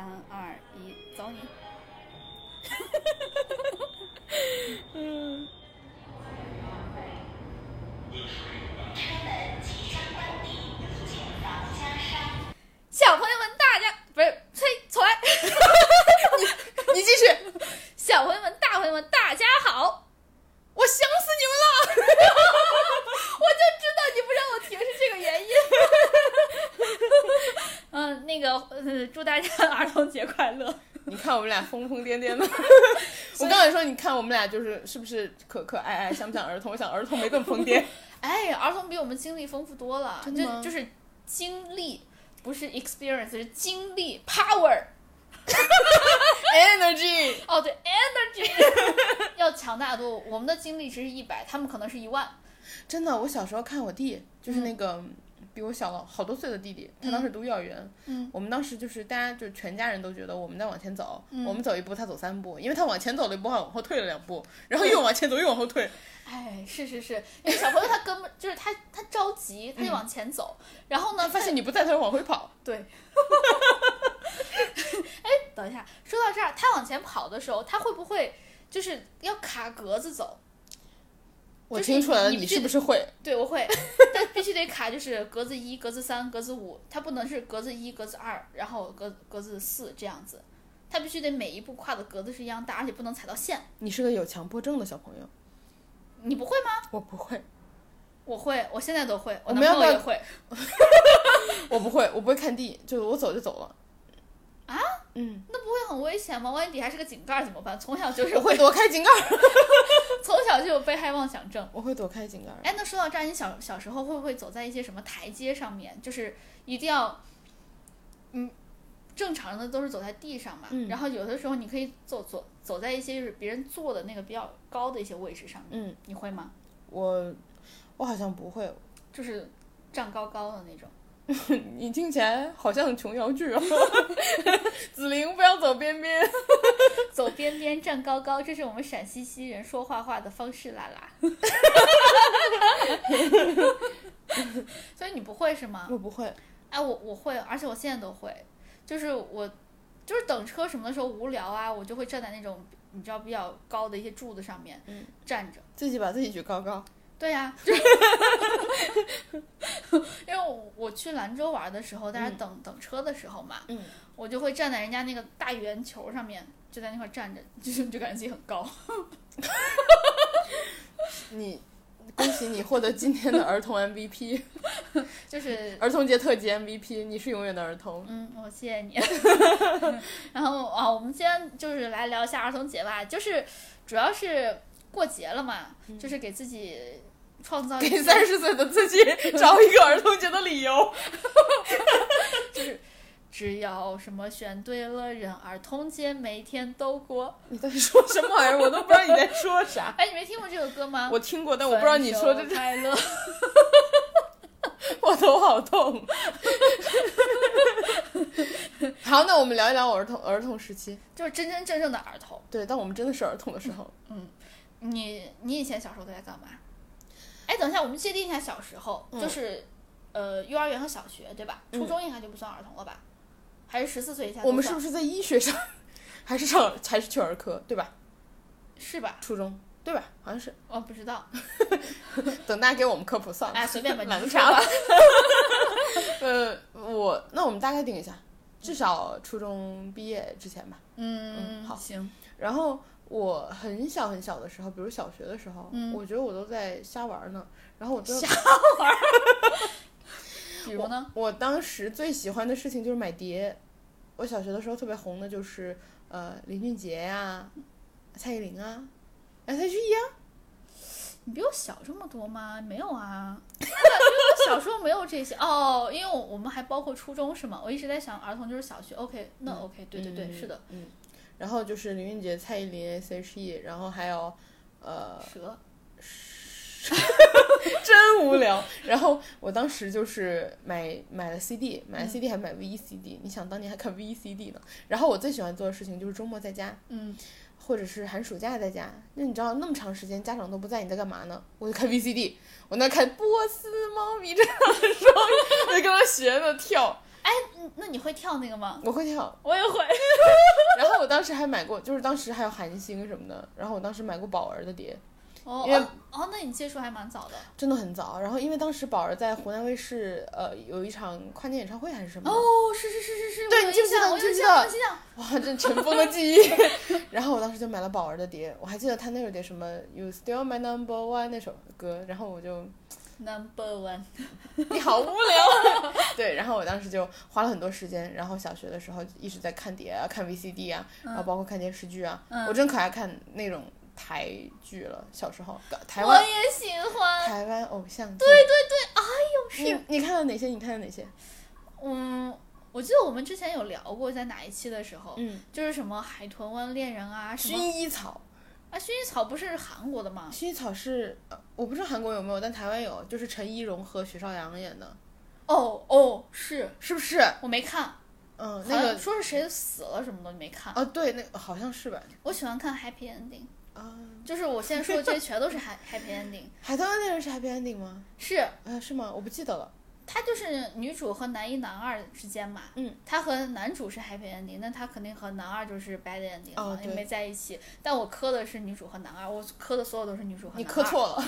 三二一，走你！嗯，小朋友们，大家不是催重来。你继续，小朋友们、大朋友们，大家好！我想死你们了！我就知道你不让我停是这个原因。嗯，那个，呃，祝大家儿童节快乐！你看我们俩疯疯癫癫的，我刚才说，你看我们俩就是是不是可可爱爱，像不像儿童？我想儿童没这么疯癫。哎，儿童比我们经历丰富多了，真的就就是经历，不是 experience，是经历 power。Energy，哦，对，energy 要强大多。我们的精力值是一百，他们可能是一万。真的，我小时候看我弟，就是那个。比我小了好多岁的弟弟，他当时读幼儿园。嗯，我们当时就是大家就全家人都觉得我们在往前走，嗯我们走一步他走三步，因为他往前走了一步，还往后退了两步，然后又往前走又往后退。哎，是是是，因为小朋友他根本就是他他着急，他就往前走，然后呢，发现你不在，他就往回跑。对。哎，等一下，说到这儿，他往前跑的时候，他会不会就是要卡格子走？我听出来了，你是不是会？对，我会，但必须得卡，就是格子一、格子三、格子五，它不能是格子一、格子二，然后格格子四这样子，它必须得每一步跨的格子是一样大，而且不能踩到线。你是个有强迫症的小朋友。你不会吗？我不会，我会，我现在都会，我男朋友也会。我不会，我不会看地，就是我走就走了。啊？嗯，那不会很危险吗？万一底下是个井盖怎么办？从小就是我会躲开井盖儿，从小就有被害妄想症。我会躲开井盖儿。哎，那说到这儿，你小小时候会不会走在一些什么台阶上面？就是一定要，嗯，正常的都是走在地上嘛。嗯然后有的时候你可以走走走在一些就是别人坐的那个比较高的一些位置上面。嗯，你会吗？我我好像不会。就是站高高的那种。你听起来好像琼瑶剧哦。子玲，不要走边边。走边边站高高，这是我们陕西西人说话话的方式啦啦。所以你不会是吗？我不会。哎，我我会，而且我现在都会，就是我就是等车什么的时候无聊啊，我就会站在那种你知道比较高的一些柱子上面，嗯站着。自己把自己举高高。对呀、因为我我去兰州玩的时候，大家等、等车的时候嘛，嗯，我就会站在人家那个大圆球上面，就在那块儿站着，就是就感觉自己很高。你，恭喜你获得今天的儿童 MVP，就是儿童节特辑 MVP，你是永远的儿童。嗯，我谢谢你。然后啊，我们今天就是来聊一下儿童节吧，就是主要是过节了嘛，就是给自己创造给些三十岁的自己 找一个儿童节的理由。就是只要什么选对了人，儿童节每天都过。你在说什么玩意儿？我都不知道你在说啥。哎，你没听过这首歌吗？我听过，但我不知道你说的这，分手快乐。我头好痛。好，那我们聊一聊我儿童儿童时期。就是真真正正的儿童。对，当我们真的是儿童的时候，嗯你你以前小时候都在干嘛？哎，等一下，我们界定一下小时候，嗯就是呃幼儿园和小学，对吧？初中应该就不算儿童了吧？还是十四岁以下？我们是不是在医学上，还是上还是去儿科，对吧？是吧？初中对吧？好像是。我不知道，等大家给我们科普算了。哎，随便吧，懒 得你说吧查了。呃，我那我们大概定一下，至少初中毕业之前吧。嗯，嗯好行，然后我很小很小的时候，比如小学的时候，嗯我觉得我都在瞎玩呢。然后我真的瞎 比如呢？我当时最喜欢的事情就是买碟。我小学的时候特别红的就是呃林俊杰呀、蔡依林啊、S.H.E 啊。你比我小这么多吗？没有啊，我小时候没有这些哦，因为我我们还包括初中是吗？我一直在想儿童就是小学，OK，那 OK，对对对，嗯是的，。嗯。然后就是林俊杰、蔡依林、S.H.E，然后还有呃蛇，真无聊。然后我当时就是买买了 CD，买了 CD 还买 VCD、你想当年还看 VCD 呢。然后我最喜欢做的事情就是周末在家，嗯，或者是寒暑假在家。那你知道那么长时间家长都不在，你在干嘛呢？我就看 VCD，我那看波斯猫咪这样的时候，我就跟他学着跳。嗯那你会跳那个吗？我会跳。我也会。然后我当时还买过，就是当时还有韩星什么的，然后我当时买过宝儿的碟，哦因为哦哦，那你接触还蛮早的。真的很早。然后因为当时宝儿在湖南卫视呃有一场跨年演唱会还是什么，哦，是是是是是，对你记不记得我记不记得。哇，真尘封的记忆。然后我当时就买了宝儿的碟，我还记得他那首碟什么 You Still My Number One 那首歌，然后我就 Number one，你好无聊。对，然后我当时就花了很多时间，然后小学的时候一直在看碟啊，看 VCD 啊，然后包括看电视剧啊，嗯我真可爱看那种台剧了。小时候，台湾我也喜欢。台湾偶像剧，对对对，哎呦，是，你你看了哪些？你看了哪些？嗯，我记得我们之前有聊过，在哪一期的时候，嗯，就是什么海豚湾恋人啊，什薰衣草，啊，薰衣草不是韩国的吗？薰衣草是呃我不知道韩国有没有，但台湾有，就是陈怡蓉和许绍洋演的，哦哦，是是不是？我没看，嗯，那个说是谁死了什么的没看。啊，对，那个好像是吧？我喜欢看 happy ending，啊，就是我现在说的这些全都是 ha- happy ending，海豚湾恋人是 happy ending 吗？是啊，是吗？我不记得了。它就是女主和男一男二之间嘛，嗯，他和男主是 happy ending，那他肯定和男二就是 bad ending 嘛，哦对也没在一起。但我磕的是女主和男二，我磕的所有都是女主和男二。你磕错了。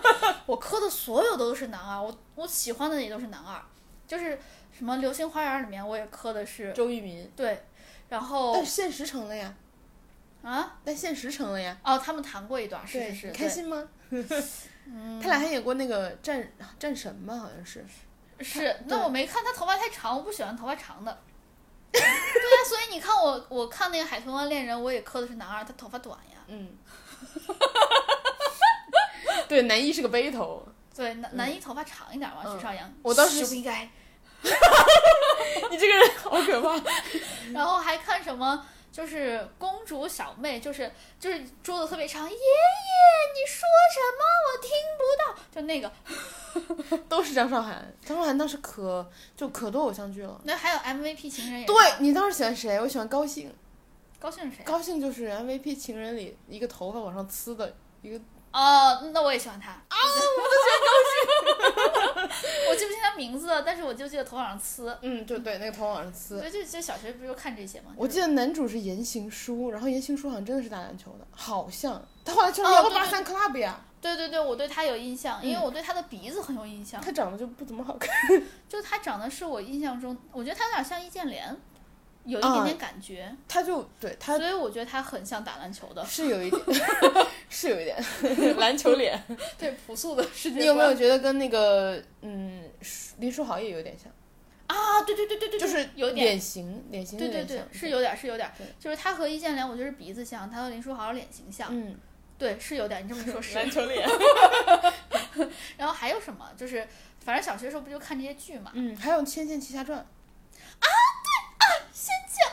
我磕的所有都是男二，我我喜欢的也都是男二，就是什么《流星花园》里面我也磕的是周渝民，对，然后但现实成了呀，啊但现实成了呀。哦，他们谈过一段，是，是是，开心吗？嗯，他俩还演过那个战战神吧，好像是。是，那我没看，他头发太长，我不喜欢头发长的。对呀、所以你看我，我看那个《海豚湾恋人》，我也磕的是男二，他头发短呀。嗯。对，男一是个背头。对，男男一头发长一点嘛，嗯许绍洋。我当时是不应该。你这个人好可怕。然后还看什么？就是公主小妹，就是就是桌子特别长，爷爷你说什么我听不到，就那个。都是张韶涵，张韶涵当时可就可多偶像剧了。那还有 MVP 情人也对你当时喜欢谁？我喜欢高兴，高兴是谁？高兴就是 MVP 情人里一个头发往上呲的一个，哦，那我也喜欢他。啊，我都觉得高兴。我记不清他名字了，但是我就记得头往上呲。嗯，就对，那个头往上呲。对，就就小学不就看这些吗？我记得男主是言行书，然后言行书好像真的是打篮球的，好像他后来去了幺八三 club 呀，对对对，我对他有印象，因为嗯我对他的鼻子很有印象。他长得就不怎么好看。就他长得是我印象中，我觉得他有点像易建联，有一啊点点感觉，他就对他所以我觉得他很像打篮球的。是有一点，是有一点 篮球脸。对朴素的世界。你有没有觉得跟那个嗯林书豪也有点像？啊？对对对对对，就是有点。脸型，脸型对对对有点像，，是有点是有点对，就是他和易建联，我觉得是鼻子像，他和林书豪脸型像，嗯，对，是有点。你这么一说，是。篮球脸。然后还有什么？就是反正小学时候不就看这些剧嘛，《嗯，还有《仙剑奇侠传》。仙剑》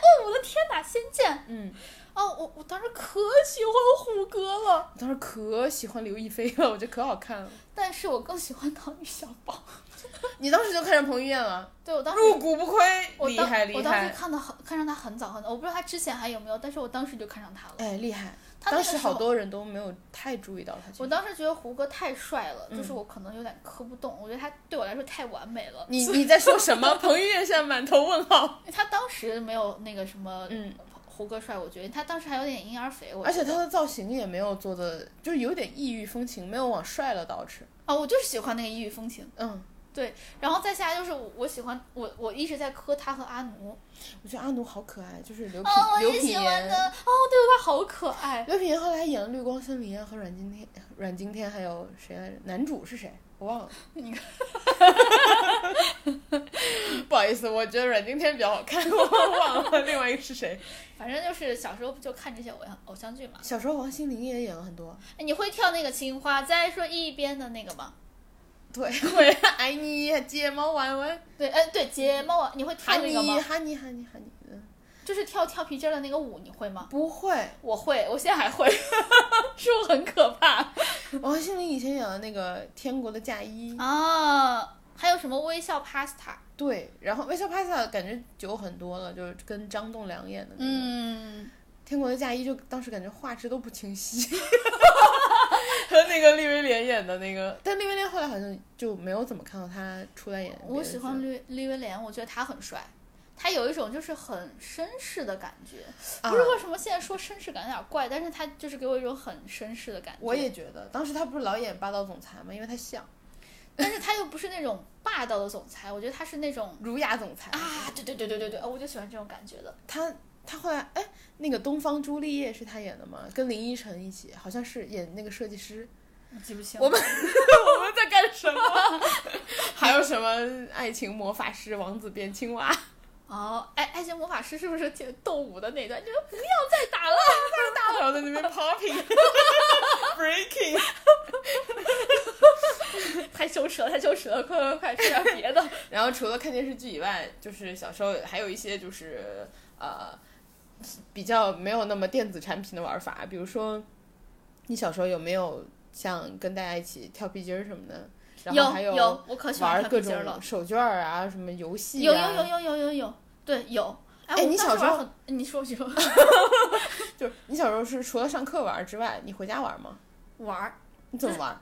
哦，我的天哪，《仙剑》嗯，哦，我我当时可喜欢虎哥了，我当时可喜欢刘亦菲了，我觉得可好看了。但是我更喜欢唐钰小宝。你当时就看上彭于晏了，对我当时入股不亏，厉我厉害厉我当时。看的很看上他很早很早，我不知道他之前还有没有，但是我当时就看上他了。哎，厉害！当时好多人都没有太注意到他。我当时觉得胡歌太帅了，就是嗯我可能有点磕不动，我觉得他对我来说太完美了。你你在说什么？彭于晏现在满头问号。他当时没有那个什么嗯，胡歌帅，我觉得他当时还有点婴儿肥，我而且他的造型也没有做的，就是有点异域风情，没有往帅了倒饬。啊，我就是喜欢那个异域风情。嗯，然后再下来就是我我喜欢我我一直在磕他和阿奴，我觉得阿奴好可爱，就是刘品、哦，我刘品也喜欢言的，。哦，对，他好可爱。刘品言后来还演了《绿光森林》啊，和阮经天、阮经天还有谁来着？男主是谁？我忘了。你看，不好意思，我觉得阮经天比较好看，我忘了另外一个是谁。反正就是小时候不就看这些偶像偶像剧嘛。小时候王心凌也演了很多。哎，你会跳那个青花再说一边的那个吗？对，会爱你睫毛弯弯，对，哎，对，睫毛弯，你会跳那个吗？哈尼哈尼哈尼，嗯，就是跳跳皮筋儿的那个舞，你会吗？不会。我会，我现在还会，是不是很可怕 王心凌以前演的那个《天国的嫁衣》，啊？还有什么微笑 Pasta？对，然后《微笑 Pasta》感觉久很多了，就是跟张栋梁演的那个。嗯，天国的嫁衣》就当时感觉画质都不清晰，和那那个利威廉演的那个，但利威廉后来好像就没有怎么看到他出来演。我喜欢利利威廉，我觉得他很帅，他有一种就是很绅士的感觉。啊不是为什么现在说绅士感有点怪，但是他就是给我一种很绅士的感觉。我也觉得，当时他不是老演霸道总裁吗？因为他像 但是他又不是那种霸道的总裁，我觉得他是那种儒雅总裁。啊，对对对对对对，哦我就喜欢这种感觉的。他他后来哎，那个《东方朱丽叶》是他演的吗？跟林依晨一起，好像是演那个设计师。记不清。我们 我们在干什么？还有什么爱情魔法师、王子变青蛙？哦，哎，爱情魔法师是不是挺斗舞的那段？你们不要再打了。然后在那边 popping breaking。太羞耻了，太羞耻了！快快快，说点别的。然后除了看电视剧以外，就是小时候还有一些就是呃比较没有那么电子产品的玩法，比如说你小时候有没有像跟大家一起跳皮筋儿什么的？然后还有有，我可喜欢玩各种。手绢儿啊，什么游戏、有啊，有有有有有有，对有。哎，哎你小时候，你说你说 就是你小时候是除了上课玩之外，你回家玩吗？玩儿，你怎么玩？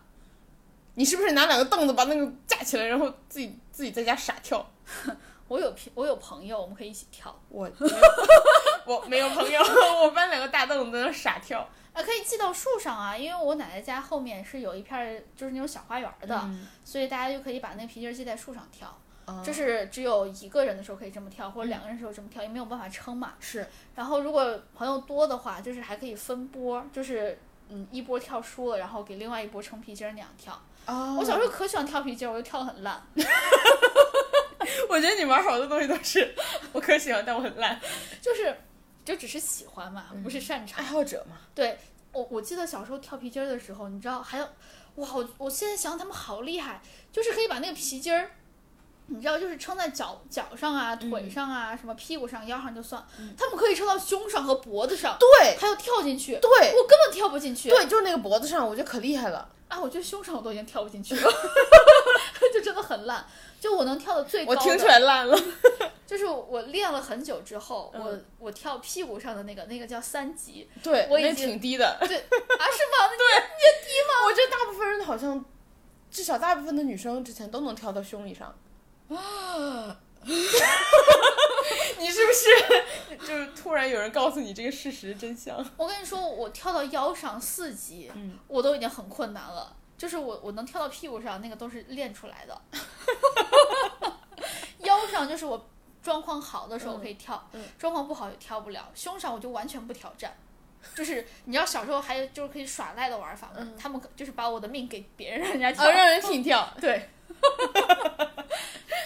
你是不是拿两个凳子把那个架起来，然后自己自己在家傻跳？我有我有朋友，我们可以一起跳。我 我没有朋友，我搬两个大凳子在那傻跳。啊，可以系到树上啊，因为我奶奶家后面是有一片儿就是那种小花园儿的，嗯所以大家就可以把那皮筋儿系在树上跳。啊这是只有一个人的时候可以这么跳，或者两个人的时候这么跳，也没有办法撑嘛。是然后如果朋友多的话，就是还可以分波，就是嗯一波跳输了，然后给另外一波撑皮筋儿那样跳。哦我小时候可喜欢跳皮筋儿，我就跳得很烂。我觉得你玩好多东西都是我可喜欢，但我很烂。就是就只是喜欢嘛，不是擅长爱。好者嘛，对我我记得小时候跳皮筋儿的时候，你知道还有哇，我我现在想他们好厉害，就是可以把那个皮筋儿。你知道，就是撑在脚脚上啊、腿上啊、什么屁股上、腰上就算，他们可以撑到胸上和脖子上，对还要跳进去。对我根本跳不进去。对，就是那个脖子上，我觉得可厉害了。啊，我觉得胸上我都已经跳不进去了，就真的很烂。就我能跳的最高的，我听出来烂了。就是我练了很久之后，嗯我我跳屁股上的那个那个叫三级，对，那我也挺低的。对啊是吗？对，你低吗我觉得大部分人好像，至少大部分的女生之前都能跳到胸以上。啊你是不是就是突然有人告诉你这个事实真相？我跟你说，我跳到腰上四级，嗯我都已经很困难了。就是我我能跳到屁股上，那个都是练出来的。腰上就是我状况好的时候可以跳，嗯状况不好也跳不了。胸上我就完全不挑战。就是你知道小时候还有就是可以耍赖的玩法嘛？嗯他们可就是把我的命给别人，让人家跳。啊，让人替你跳。对。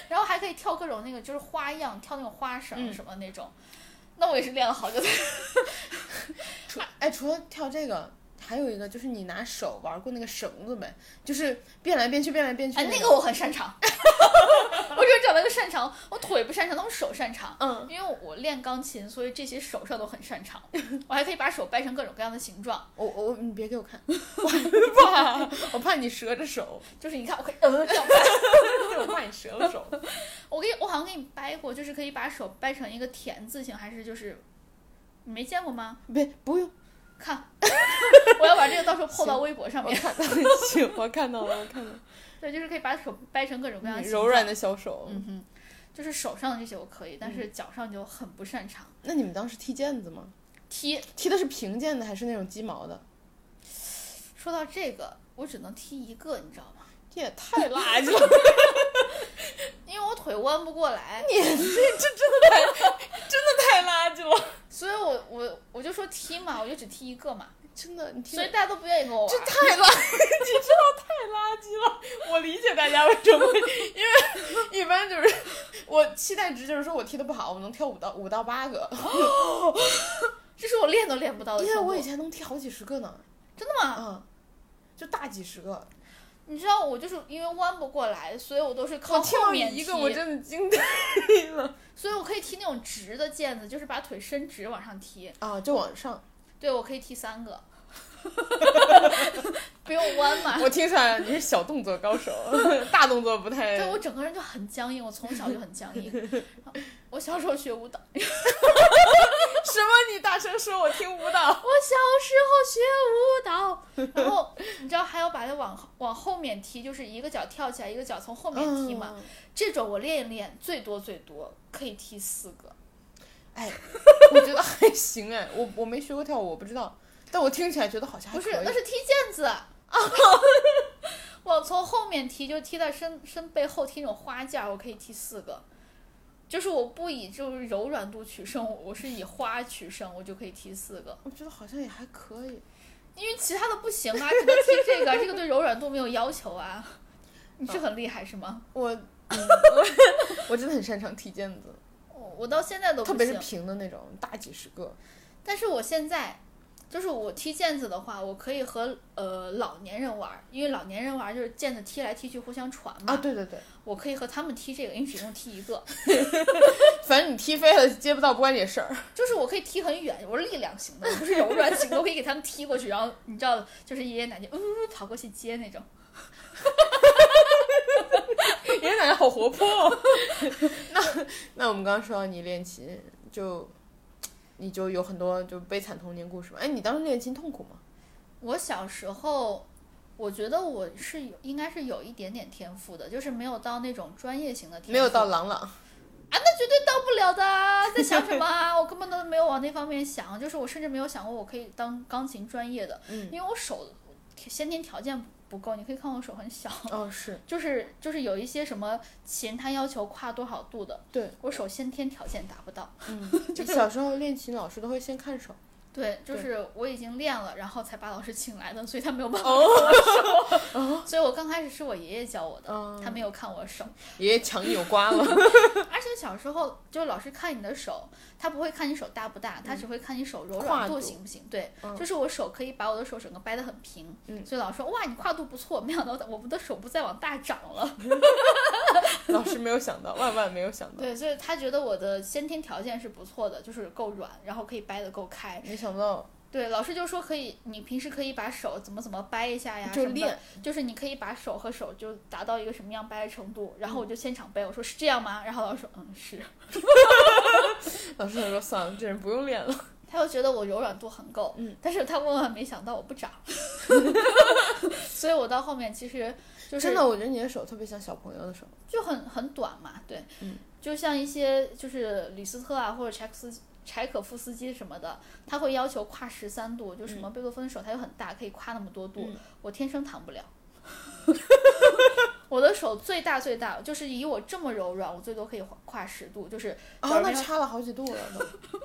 然后还可以跳各种那个就是花样，跳那种花绳嗯什么那种。那我也是练了好久才。除哎，除了跳这个，还有一个就是你拿手玩过那个绳子没？就是变来变去，变来变去。哎，那个我很擅长。我只找到一个擅长，我腿不擅长，但我手擅长。嗯，因为我练钢琴，所以这些手上都很擅长。我还可以把手掰成各种各样的形状，我我你别给我看，我怕我怕你折着手，就是你看，我可以呃这样掰。我怕你折了手。我给我好像给你掰过，就是可以把手掰成一个田字形，还是就是你没见过吗？别不用，看，我要把这个到时候 PO 到微博上面。我看到了，行，我看到了，我看到了。对，就是可以把手掰成各种各样的柔软的小手。嗯哼，就是手上的这些我可以，但是脚上就很不擅长。那你们当时踢毽子吗？踢，踢的是平毽子还是那种鸡毛的？说到这个，我只能踢一个，你知道吗？这也太垃圾了！因为我腿弯不过来，你这 这真的太真的太垃圾了！所以我我我就说踢嘛，我就只踢一个嘛，真的，你踢所以大家都不愿意跟我玩。这太垃，你知道太垃圾了。我理解大家为什么，因为一般就是我期待值就是说我踢的不好，我能跳五到五到八个，这是我练都练不到的。因为我以前能踢好几十个呢。真的吗？嗯，就大几十个。你知道我就是因为弯不过来，所以我都是靠后面一个，我真的惊呆了。所以我可以踢那种直的毽子，就是把腿伸直往上踢。啊，就往上。对，我可以踢三个，不用弯嘛。我听出来了，你是小动作高手，大动作不太。对我整个人就很僵硬，我从小就很僵硬。我小时候学舞蹈，什么？你大声说，我听不到。我小时候学舞蹈，然后你知道还要把它往往后面踢，就是一个脚跳起来，一个脚从后面踢嘛。嗯这种我练一练，最多最多可以踢四个。哎，我觉得还行哎，我我没学过跳舞，我不知道，但我听起来觉得好像不是那是踢毽子啊。我从后面踢，就踢到身身背后踢那种花架，我可以踢四个。就是我不以就是柔软度取胜，我是以花取胜，我就可以踢四个。我觉得好像也还可以。因为其他的不行啊，只能踢这个，这个对柔软度没有要求啊。你是很厉害是吗？我，嗯、我真的很擅长踢毽子，我我到现在都。特别是平的那种，大几十个。但是我现在，就是我踢毽子的话，我可以和呃老年人玩儿，因为老年人玩儿就是毽子踢来踢去互相传嘛。啊，对对对，我可以和他们踢这个，因为只用踢一个，反正你踢飞了接不到不关你的事儿。就是我可以踢很远，我是力量型的，我不是柔软型的，我可以给他们踢过去，然后你知道，就是爷爷奶奶呜、跑过去接那种。爷爷奶奶好活泼、哦。那那我们刚刚说到你练琴，就你就有很多就悲惨童年故事嘛？哎，你当时练琴痛苦吗？我小时候，我觉得我是有应该是有一点点天赋的，就是没有到那种专业型的天赋，没有到朗朗。啊，那绝对到不了的啊，在想什么啊？我根本都没有往那方面想，就是我甚至没有想过我可以当钢琴专业的，嗯因为我手先天条件不够，你可以看我手很小，哦，是 就是就是有一些什么琴它要求跨多少度的，对，我手先天条件达不到。嗯，就小时候练琴老师都会先看手。对，就是我已经练了，然后才把老师请来的，所以他没有办哦法看我手，所以我刚开始是我爷爷教我的，嗯他没有看我手。爷爷墙有刮了。而且小时候就老师看你的手，他不会看你手大不大，他只会看你手柔软度度行不行。对，嗯就是我手可以把我的手整个掰得很平，嗯所以老师说哇你跨度不错，没想到我们的手不再往大长了。老师没有想到，万万没有想到，对，所以他觉得我的先天条件是不错的，就是够软，然后可以掰得够开。没想到对，老师就说可以，你平时可以把手怎么怎么掰一下呀，什么的就练，就是你可以把手和手就达到一个什么样掰的程度，然后我就现场掰，我说是这样吗？然后老师说嗯是，老师说算了，这人不用练了。他又觉得我柔软度很够，嗯，但是他万万没想到我不长，所以我到后面其实就是真的，我觉得你的手特别像小朋友的手。就很很短嘛，对，嗯就像一些就是李斯特啊或者柴可斯柴可夫斯基什么的，他会要求跨十三度，就什么贝多芬的手他又很大，可以跨那么多度，嗯我天生弹不了。我的手最大最大，就是以我这么柔软，我最多可以跨跨十度，就是啊，找人那差了好几度了都。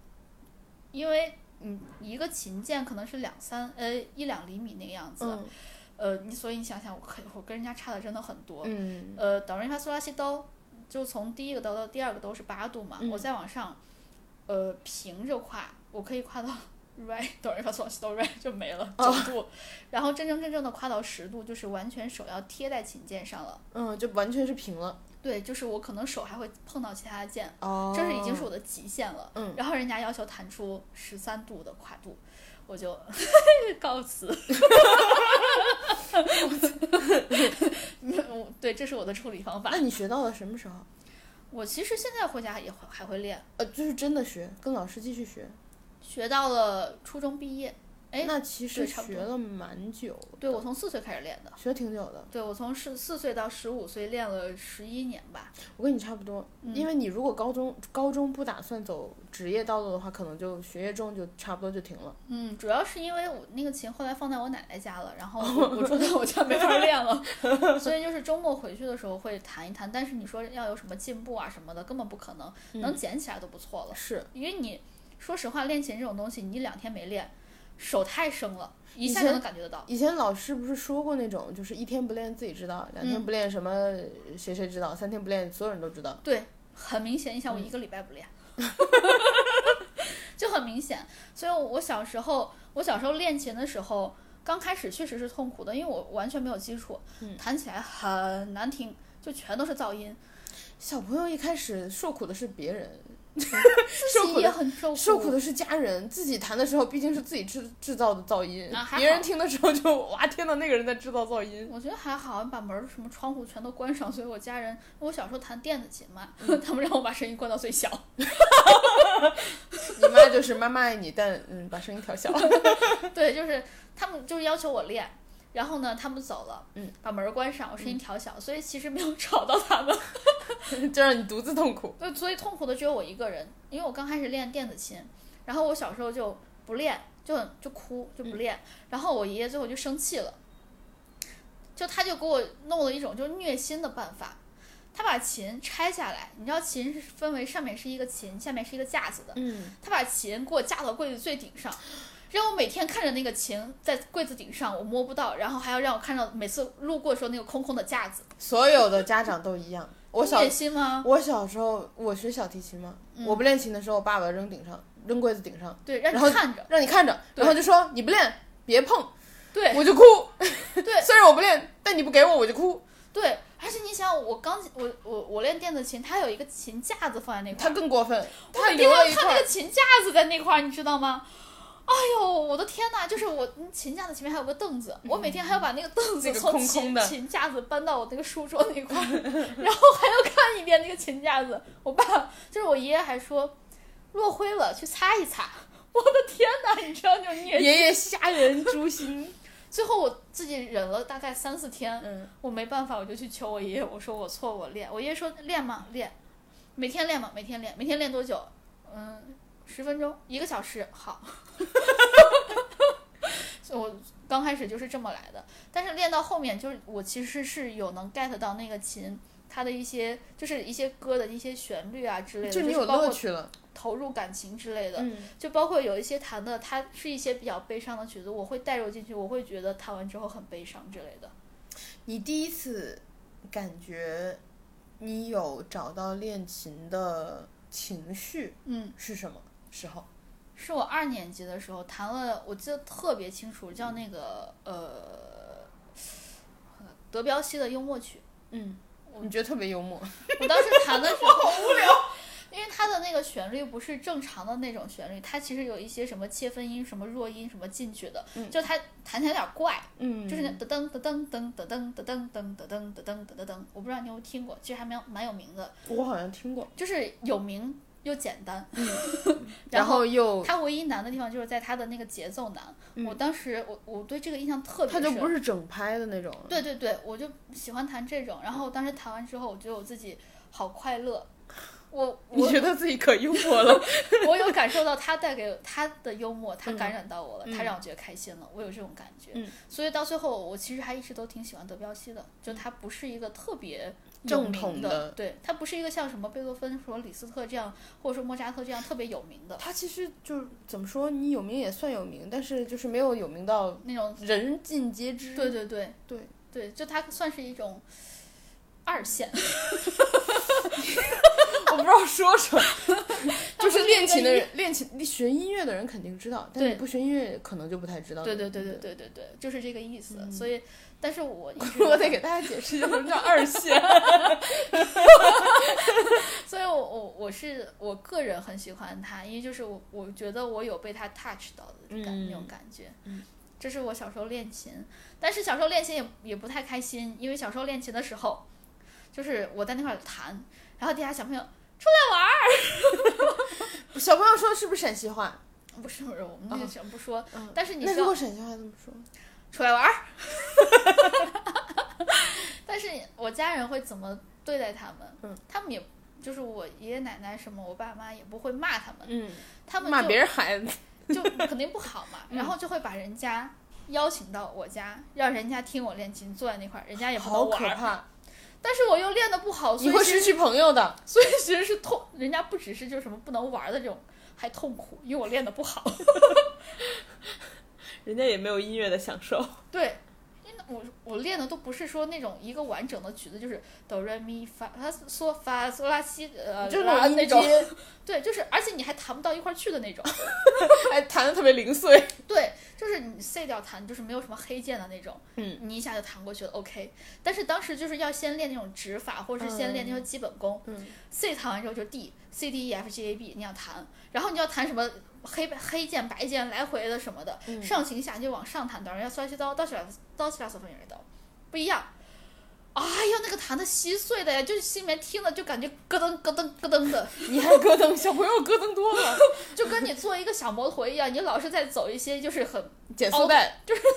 因为嗯一个琴键可能是两三呃一两厘米那个样子，嗯呃你所以你想想我可我跟人家差的真的很多，嗯呃哆来咪发嗦拉西哆，就从第一个哆到第二个哆是八度嘛，嗯我再往上，呃平着跨，我可以跨到西哆 re 就没了九哦度，然后真真正正的跨到十度，就是完全手要贴在琴键上了。嗯，就完全是平了。对，就是我可能手还会碰到其他的键，哦这是已经是我的极限了。嗯然后人家要求弹出十三度的跨度，我就 告辞。嗯对，这是我的处理方法那。你学到了什么时候？我其实现在回家也会还会练，呃，就是真的学，跟老师继续学。学到了初中毕业。哎，那其实学了蛮久的，对我从四岁开始练的，学挺久的。对我从十四岁到十五岁练了十一年吧。我跟你差不多，嗯因为你如果高中高中不打算走职业道路的话，可能就学业中就差不多就停了。嗯，主要是因为我那个琴后来放在我奶奶家了，然后 我我住在我家没法练了，所以就是周末回去的时候会弹一弹。但是你说要有什么进步啊什么的，根本不可能，能捡起来都不错了。是，因为你说实话，练琴这种东西，你一两天没练，手太生了，一下就能感觉得到。以前老师不是说过那种，就是一天不练自己知道，两天嗯不练什么谁谁知道，三天不练所有人都知道。对，很明显。你想，我嗯一个礼拜不练，就很明显。所以我小时候，我小时候练琴的时候，刚开始确实是痛苦的，因为我完全没有基础，嗯弹起来很难听，就全都是噪音，小朋友一开始受苦的是别人，自 受苦的己也很受苦。受苦的是家人，自己弹的时候毕竟是自己制制造的噪音，啊别人听的时候就哇天呐，那个人在制造噪音。我觉得还好，把门什么窗户全都关上，所以我家人，我小时候弹电子琴嘛，嗯 他们让我把声音关到最小。你妈就是妈妈爱你，但嗯，把声音调小。对，就是他们就是要求我练，然后呢，他们走了，嗯，把门关上，我声音调小，所以其实没有吵到他们。就让你独自痛苦。对，所以痛苦的只有我一个人，因为我刚开始练电子琴，然后我小时候就不练，就很就哭就不练，然后我爷爷最后就生气了，就他就给我弄了一种就是虐心的办法，他把琴拆下来，你知道琴是分为上面是一个琴，下面是一个架子的，嗯，他把琴给我架到柜子最顶上。让我每天看着那个琴在柜子顶上，我摸不到，然后还要让我看到每次路过的时候那个空空的架子。所有的家长都一样。我小虐心吗？我小时候我学小提琴吗，嗯我不练琴的时候，我爸把扔顶上，扔柜子顶上，对，让你看着。让你看着，然后就说你不练别碰，对我就哭。对 虽然我不练，但你不给我我就哭。对，而且你想，我刚我我我练电子琴，它有一个琴架子放在那块他儿，更过分，我他每天要留了一块看那个琴架子在那块儿，你知道吗？哎呦，我的天呐！就是我嗯琴架子前面还有个凳子，我每天还要把那个凳子那个从空空的琴琴架子搬到我那个书桌那块儿，然后还要看一遍那个琴架子。我爸就是我爷爷还说落灰了，去擦一擦。我的天呐，你知道那种虐心。爷爷虾人诛心。最后我自己忍了大概三四天，嗯，我没办法，我就去求我爷爷，我说我错，我练。我爷爷说练吗？练，每天练吗？每天练，每天练多久？嗯，十分钟，一个小时，好。所以我刚开始就是这么来的，但是练到后面，就是我其实是有能 get 到那个琴它的一些，就是一些歌的一些旋律啊之类的，就你有是包括乐趣了。投入感情之类的。嗯，就包括有一些弹的，它是一些比较悲伤的曲子，我会带入进去，我会觉得弹完之后很悲伤之类的。你第一次感觉你有找到练琴的情绪嗯，是什么时候？是我二年级的时候弹了，我记得特别清楚，叫那个呃德彪西的幽默曲。嗯，你觉得特别幽默。我当时弹的时候好无聊，因为它的那个旋律不是正常的那种旋律，它其实有一些什么切分音、什么弱音什么进去的，嗯就它弹起来有点怪。嗯就是那噔噔噔噔噔噔噔噔噔噔噔噔噔噔噔，我不知道你有没有听过，其实还蛮蛮有名的，我好像听过。就是有名又简单。然后后又它唯一难的地方就是在它的那个节奏难。我当时我我对这个印象特别它深。就不是整拍的那种。对对对，我就喜欢弹这种。然后当时弹完之后，我觉得我自己好快乐。我你我觉得自己可幽默了。我有感受到他带给他的幽默，他嗯感染到我了，他嗯让我觉得开心了，我有这种感觉。嗯所以到最后，我其实还一直都挺喜欢德彪西的，就他不是一个特别正，统的对他不是一个像什么贝多芬、什么李斯特这样，或者说莫扎特这样特别有名的他其实就是怎么说，你有名也算有名，但是就是没有有名到那种。人尽皆知。对对对对对，就他算是一种二线。我不知道说什么，就是练琴的人，练琴你学音乐的人肯定知道，但不学音乐可能就不太知道。对对对对。对对对，就是这个意思。嗯所以，但是我 我得给大家解释一下什么叫二线。所以我我我是我个人很喜欢他，因为就是我我觉得我有被他 touch 到的感、嗯那种感觉。嗯这是我小时候练琴，但是小时候练琴也也不太开心，因为小时候练琴的时候，就是我在那块儿弹，然后底下小朋友出来玩儿，小朋友说是不是陕西话？不是不是，我们那个不说，嗯但是你知道那如果陕西话怎么说？出来玩儿，但是我家人会怎么对待他们？嗯他们也就是我爷爷奶奶什么，我爸妈也不会骂他们，他们骂别人孩子。就肯定不好嘛，然后就会把人家邀请到我家，让人家听我练琴，坐在那块儿，人家也不好能玩儿，可怕！但是我又练的不好，所你以失去朋友的。所以其实是痛，人家不只是就什么不能玩的这种，还痛苦，因为我练的不好。人家也没有音乐的享受。对，我我练的都不是说那种一个完整的曲子，就是哆来咪发他嗦发嗦拉西呃就拉那种，对，就是而且你还弹不到一块儿去的那种。还 弹的特别零碎。对，就是你 C 调弹，就是没有什么黑键的那种，嗯，你一下就弹过去了，OK。但是当时就是要先练那种指法，或者是先练那些基本功。嗯 C 弹完之后就 D C D E F G A B，你要弹，然后你要弹什么黑黑键、白键来回的什么的，嗯上行下就往上弹，当然要刷西刀，刀起来刀起来嗦分也刀，不一样。哎呀，那个弹的稀碎的呀，就是心里面听了就感觉咯噔咯噔咯噔的，你还咯噔，小朋友咯噔多了。就跟你做一个小摩托一样，你老是在走一些就是很，减速带，就是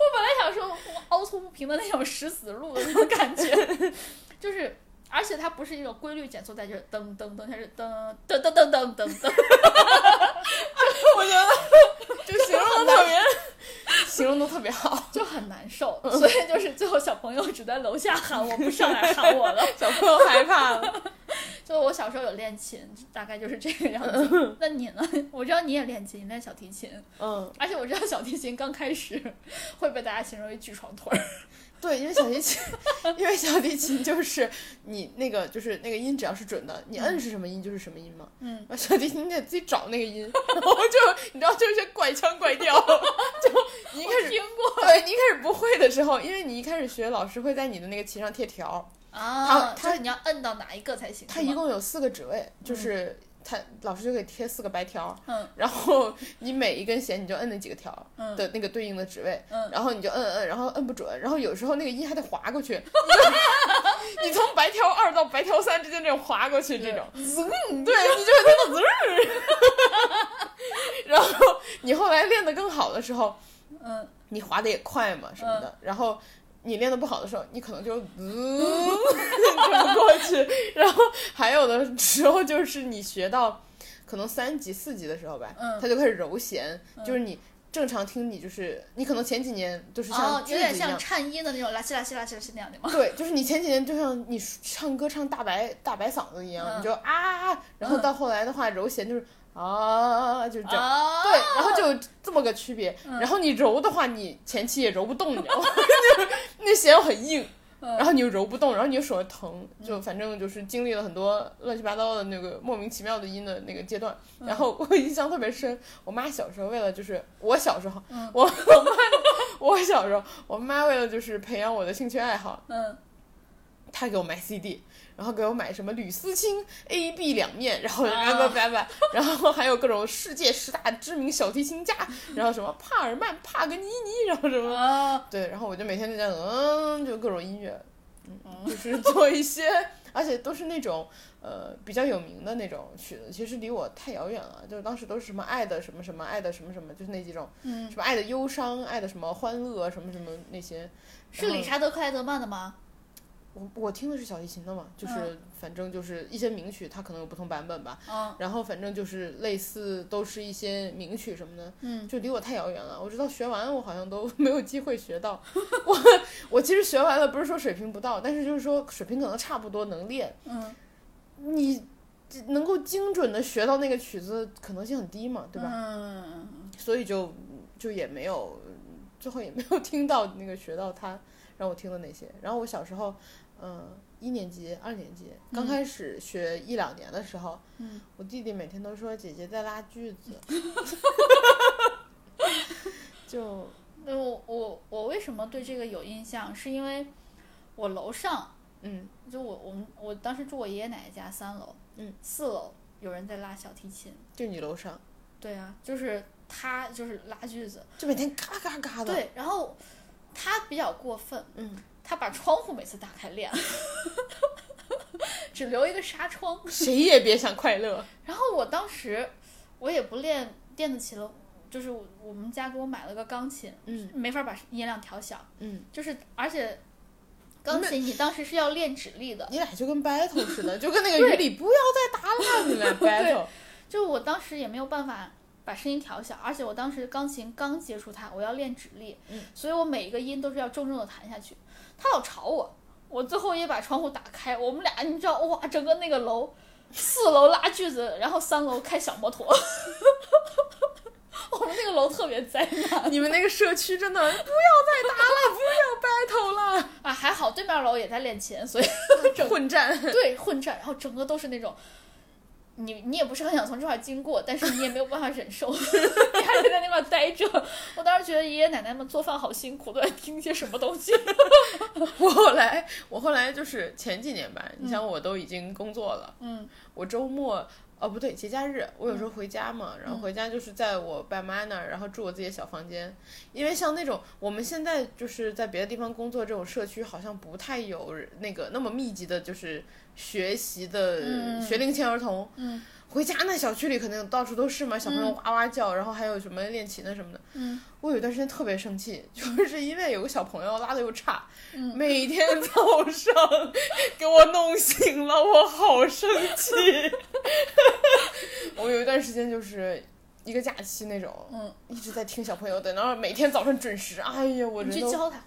我本来想说凹凸不平的那种石子路的那种感觉，就是。而且它不是一种规律减速带，就是噔噔噔，它是噔噔噔噔噔噔噔。我觉得就形容的特别，形容的特别好，就很难受。所以就是最后小朋友只在楼下喊，我不上来喊我了。小朋友害怕了。就我小时候有练琴，大概就是这个样子。那你呢？我知道你也练琴，你练小提琴。嗯。而且我知道小提琴刚开始会被大家形容为巨床腿儿。对，因为小提琴，因为小提琴就是你那个就是那个音，只要是准的，你摁是什么音就是什么音嘛。嗯。小提琴你得自己找那个音，然后就你知道就是些怪腔怪调，就你一开始听过。对你一开始不会的时候，因为你一开始学，老师会在你的那个琴上贴条。啊。他你要摁到哪一个才行？他一共有四个指位，就是。他老师就给贴四个白条，嗯，然后你每一根弦你就摁那几个条的那个对应的指位，嗯，然后你就摁摁，然后摁不准，然后有时候那个音还得划过去，你从白条二到白条三之间这种划过去这种，对，你就会听到滋，然后你后来练得更好的时候，嗯，你划的也快嘛什么的，然后。你练的不好的时候，你可能就嗯转不过去。然后还有的时候就是你学到可能三级四级的时候吧，嗯，他就开始揉弦，就是你正常听你就是你可能前几年就是像有点像颤音的那种拉西拉西拉西那样的吗？对，就是你前几年就像你唱歌唱大白大白嗓子一样，你就啊，然后到后来的话揉弦就是。啊，就是这样，对，然后就这么个区别。然后你揉的话，你前期也揉不动，你知道吗？那弦很硬，然后你又揉不动，然后你又手疼，就反正就是经历了很多乱七八糟的那个莫名其妙的音的那个阶段。然后我印象特别深，我妈小时候为了就是我小时候，我 我妈我小时候，我妈为了就是培养我的兴趣爱好，嗯，她给我买 CD。然后给我买什么吕思清 A B 两面，然后然后然后还有各种世界十大知名小提琴家，然后什么帕尔曼、帕格尼尼，然后什么，对，然后我就每天在家嗯，就各种音乐，嗯，就是做一些，而且都是那种呃比较有名的那种曲子，其实离我太遥远了，就是当时都是什么爱的什么什么爱的什么什么，就是那几种，嗯，什么爱的忧伤、爱的什么欢乐什么什么那些，是理查德克莱德曼的吗？我我听的是小提琴的嘛，就是反正就是一些名曲，它可能有不同版本吧。嗯。然后反正就是类似，都是一些名曲什么的。嗯。就离我太遥远了，我知道学完我好像都 没有机会学到。我我其实学完了，不是说水平不到，但是就是说水平可能差不多能练。嗯。你能够精准的学到那个曲子可能性很低嘛，对吧？嗯。所以就就也没有，最后也没有听到那个学到他让我听的那些。然后我小时候。嗯，一年级、二年级刚开始学一两年的时候，我弟弟每天都说姐姐在拉锯子，就 我我我为什么对这个有印象？是因为我楼上，嗯，就我我们我当时住我爷爷奶奶家三楼，嗯，四楼有人在拉小提琴，就你楼上，对啊，就是他就是拉锯子，就每天嘎嘎嘎的，对，然后他比较过分，嗯。他把窗户每次打开练，只留一个纱窗。谁也别想快乐。然后我当时我也不练电子琴了，就是我们家给我买了个钢琴，嗯，没法把音量调小，嗯，就是而且钢琴你当时是要练指力的。你俩就跟 battle 似的，就跟那个雨里不要再打了，你俩 battle。就我当时也没有办法。把声音调小，而且我当时钢琴刚接触它，我要练指力，所以我每一个音都是要重重的弹下去。他老吵我，我最后也把窗户打开，我们俩你知道哇，整个那个楼，四楼拉锯子，然后三楼开小摩托，我们那个楼特别灾难。你们那个社区真的不要再打了，不要 battle 了啊！还好对面楼也在练琴，所以 混战，对混战，然后整个都是那种。你你也不是很想从这块经过，但是你也没有办法忍受，你还得在那块待着。我当时觉得爷爷奶奶们做饭好辛苦，都在听些什么东西。我后来，我后来就是前几年吧，你想我都已经工作了，嗯，我周末哦，不对，节假日我有时候回家嘛，然后回家就是在我爸妈那儿，然后住我自己的小房间。因为像那种我们现在就是在别的地方工作这种社区，好像不太有那个那么密集的，就是学习的学龄前儿童。嗯回家那小区里肯定到处都是嘛，小朋友哇哇叫，然后还有什么练琴的什么的。嗯我有一段时间特别生气，就是因为有个小朋友拉的又差，嗯每天早上给我弄醒了，我好生气。我有一段时间就是一个假期那种，嗯，一直在听小朋友的，然后每天早上准时。哎呀，我你去教他。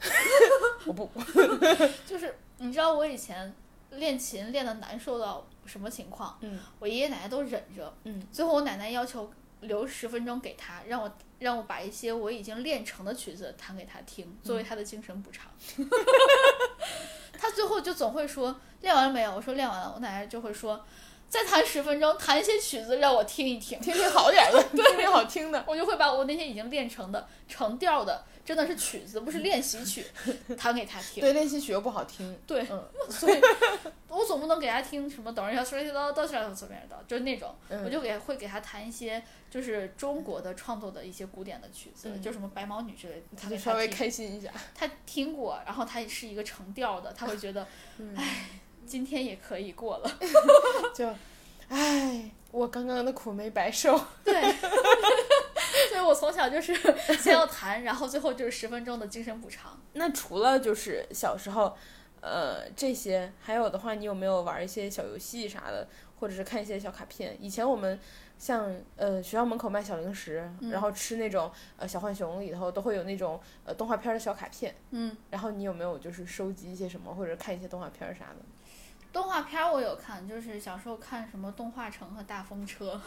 我不，就是你知道我以前练琴练的难受到什么情况？嗯我爷爷奶奶都忍着，嗯，最后我奶奶要求留十分钟给他，让我让我把一些我已经练成的曲子弹给他听，作为他的精神补偿。他最后就总会说练完了没有？我说练完了，我奶奶就会说再弹十分钟，弹一些曲子让我听一听。听听好点儿的，听听好听的。我就会把我那些已经练成的成调的，真的是曲子，不是练习曲，弹给他听。对，练习曲又不好听。对，嗯所以我总不能给他听什么哆来咪发嗦来西哆哆西来哆嗦来哆，就是那种，嗯我就给会给他弹一些就是中国的创作的一些古典的曲子，嗯就什么白毛女之类的，他就稍微。开心一下。他听过，然后他也是一个成调的，他会觉得，嗯唉，今天也可以过了。就，唉，我刚刚的苦没白受。对，所以我从小就是先要弹，然后最后就是十分钟的精神补偿。那除了就是小时候，呃，这些，还有的话，你有没有玩一些小游戏啥的，或者是看一些小卡片？以前我们像呃学校门口卖小零食，嗯然后吃那种呃小浣熊里头都会有那种呃动画片的小卡片，嗯，然后你有没有就是收集一些什么，或者看一些动画片啥的？动画片我有看，就是小时候看什么《动画城》和《大风车》。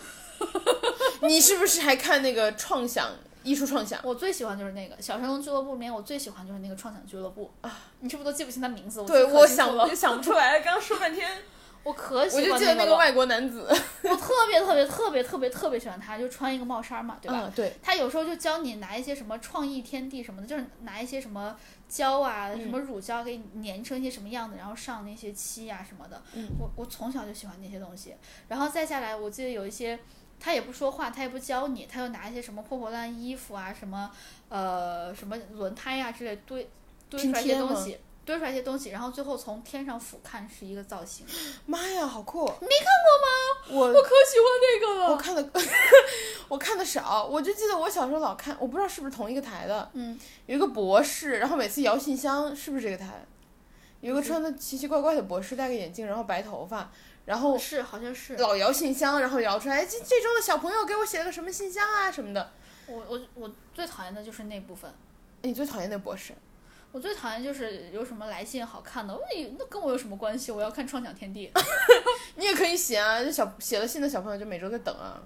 你是不是还看那个创想艺术创想？我最喜欢就是那个《小神龙俱乐部》里面，我最喜欢就是那个创想俱乐部啊！你是不是都记不清他名字？对，我想就想不出来，刚刚说半天，我可喜我欢就记得那个外国男子，我特别特别特别特别特别喜欢他，就穿一个帽衫嘛，对吧？嗯，对，他有时候就教你拿一些什么创意天地什么的，就是拿一些什么胶啊、嗯什么乳胶给你粘成一些什么样子，然后上那些漆啊什么的。嗯我我从小就喜欢那些东西，然后再下来，我记得有一些他也不说话，他也不教你，他又拿一些什么破破烂烂衣服啊，什么呃什么轮胎啊之类堆堆出来一些东西。堆出来一些东西，然后最后从天上俯瞰是一个造型，妈呀，好酷！你没看过吗？我我可喜欢那个了。我看的 我看的少，我就记得我小时候老看，我不知道是不是同一个台的，嗯，有一个博士，然后每次摇信箱，是不是这个台？有一个穿的奇奇怪怪的博士，戴个眼镜，然后白头发，然后是好像是老摇信箱，然后摇出来，这这周的小朋友给我写了个什么信箱啊什么的。我我我最讨厌的就是那部分。你最讨厌那博士？我最讨厌就是有什么来信好看的，我以那跟我有什么关系？我要看《创想天地》你也可以写啊，那小写了信的小朋友就每周在等啊。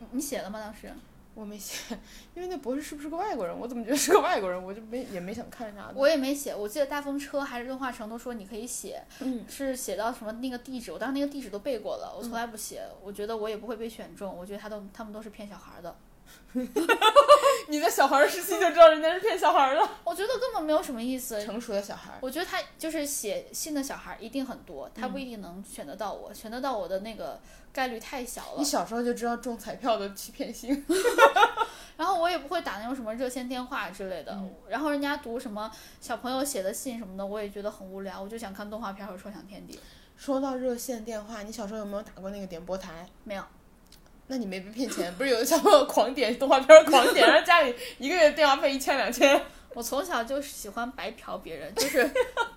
你，你写了吗？当时我没写，因为那博士是不是个外国人？我怎么觉得是个外国人？我就没也没想看啥的。我也没写，我记得大风车还是动画城都说你可以写，嗯是写到什么那个地址，我当时那个地址都背过了，我从来不写，我觉得我也不会被选中，我觉得他都他们都是骗小孩的，你在小孩儿时期就知道人家是骗小孩儿的。我觉得根本没有什么意思。成熟的小孩儿，我觉得他就是写信的小孩一定很多，他嗯不一定能选得到我，选得到我的那个概率太小了你。小时候就知道中彩票的欺骗性。然后我也不会打那种什么热线电话之类的，嗯然后人家读什么小朋友写的信什么的，我也觉得很无聊，我就想看动画片和《说想天地》。说到热线电话，你小时候有没有打过那个点播台？没有，那你没被骗钱？不是有的小朋友狂点动画片，狂点，然后家里一个月电话费一千两千。我从小就喜欢白嫖别人，就是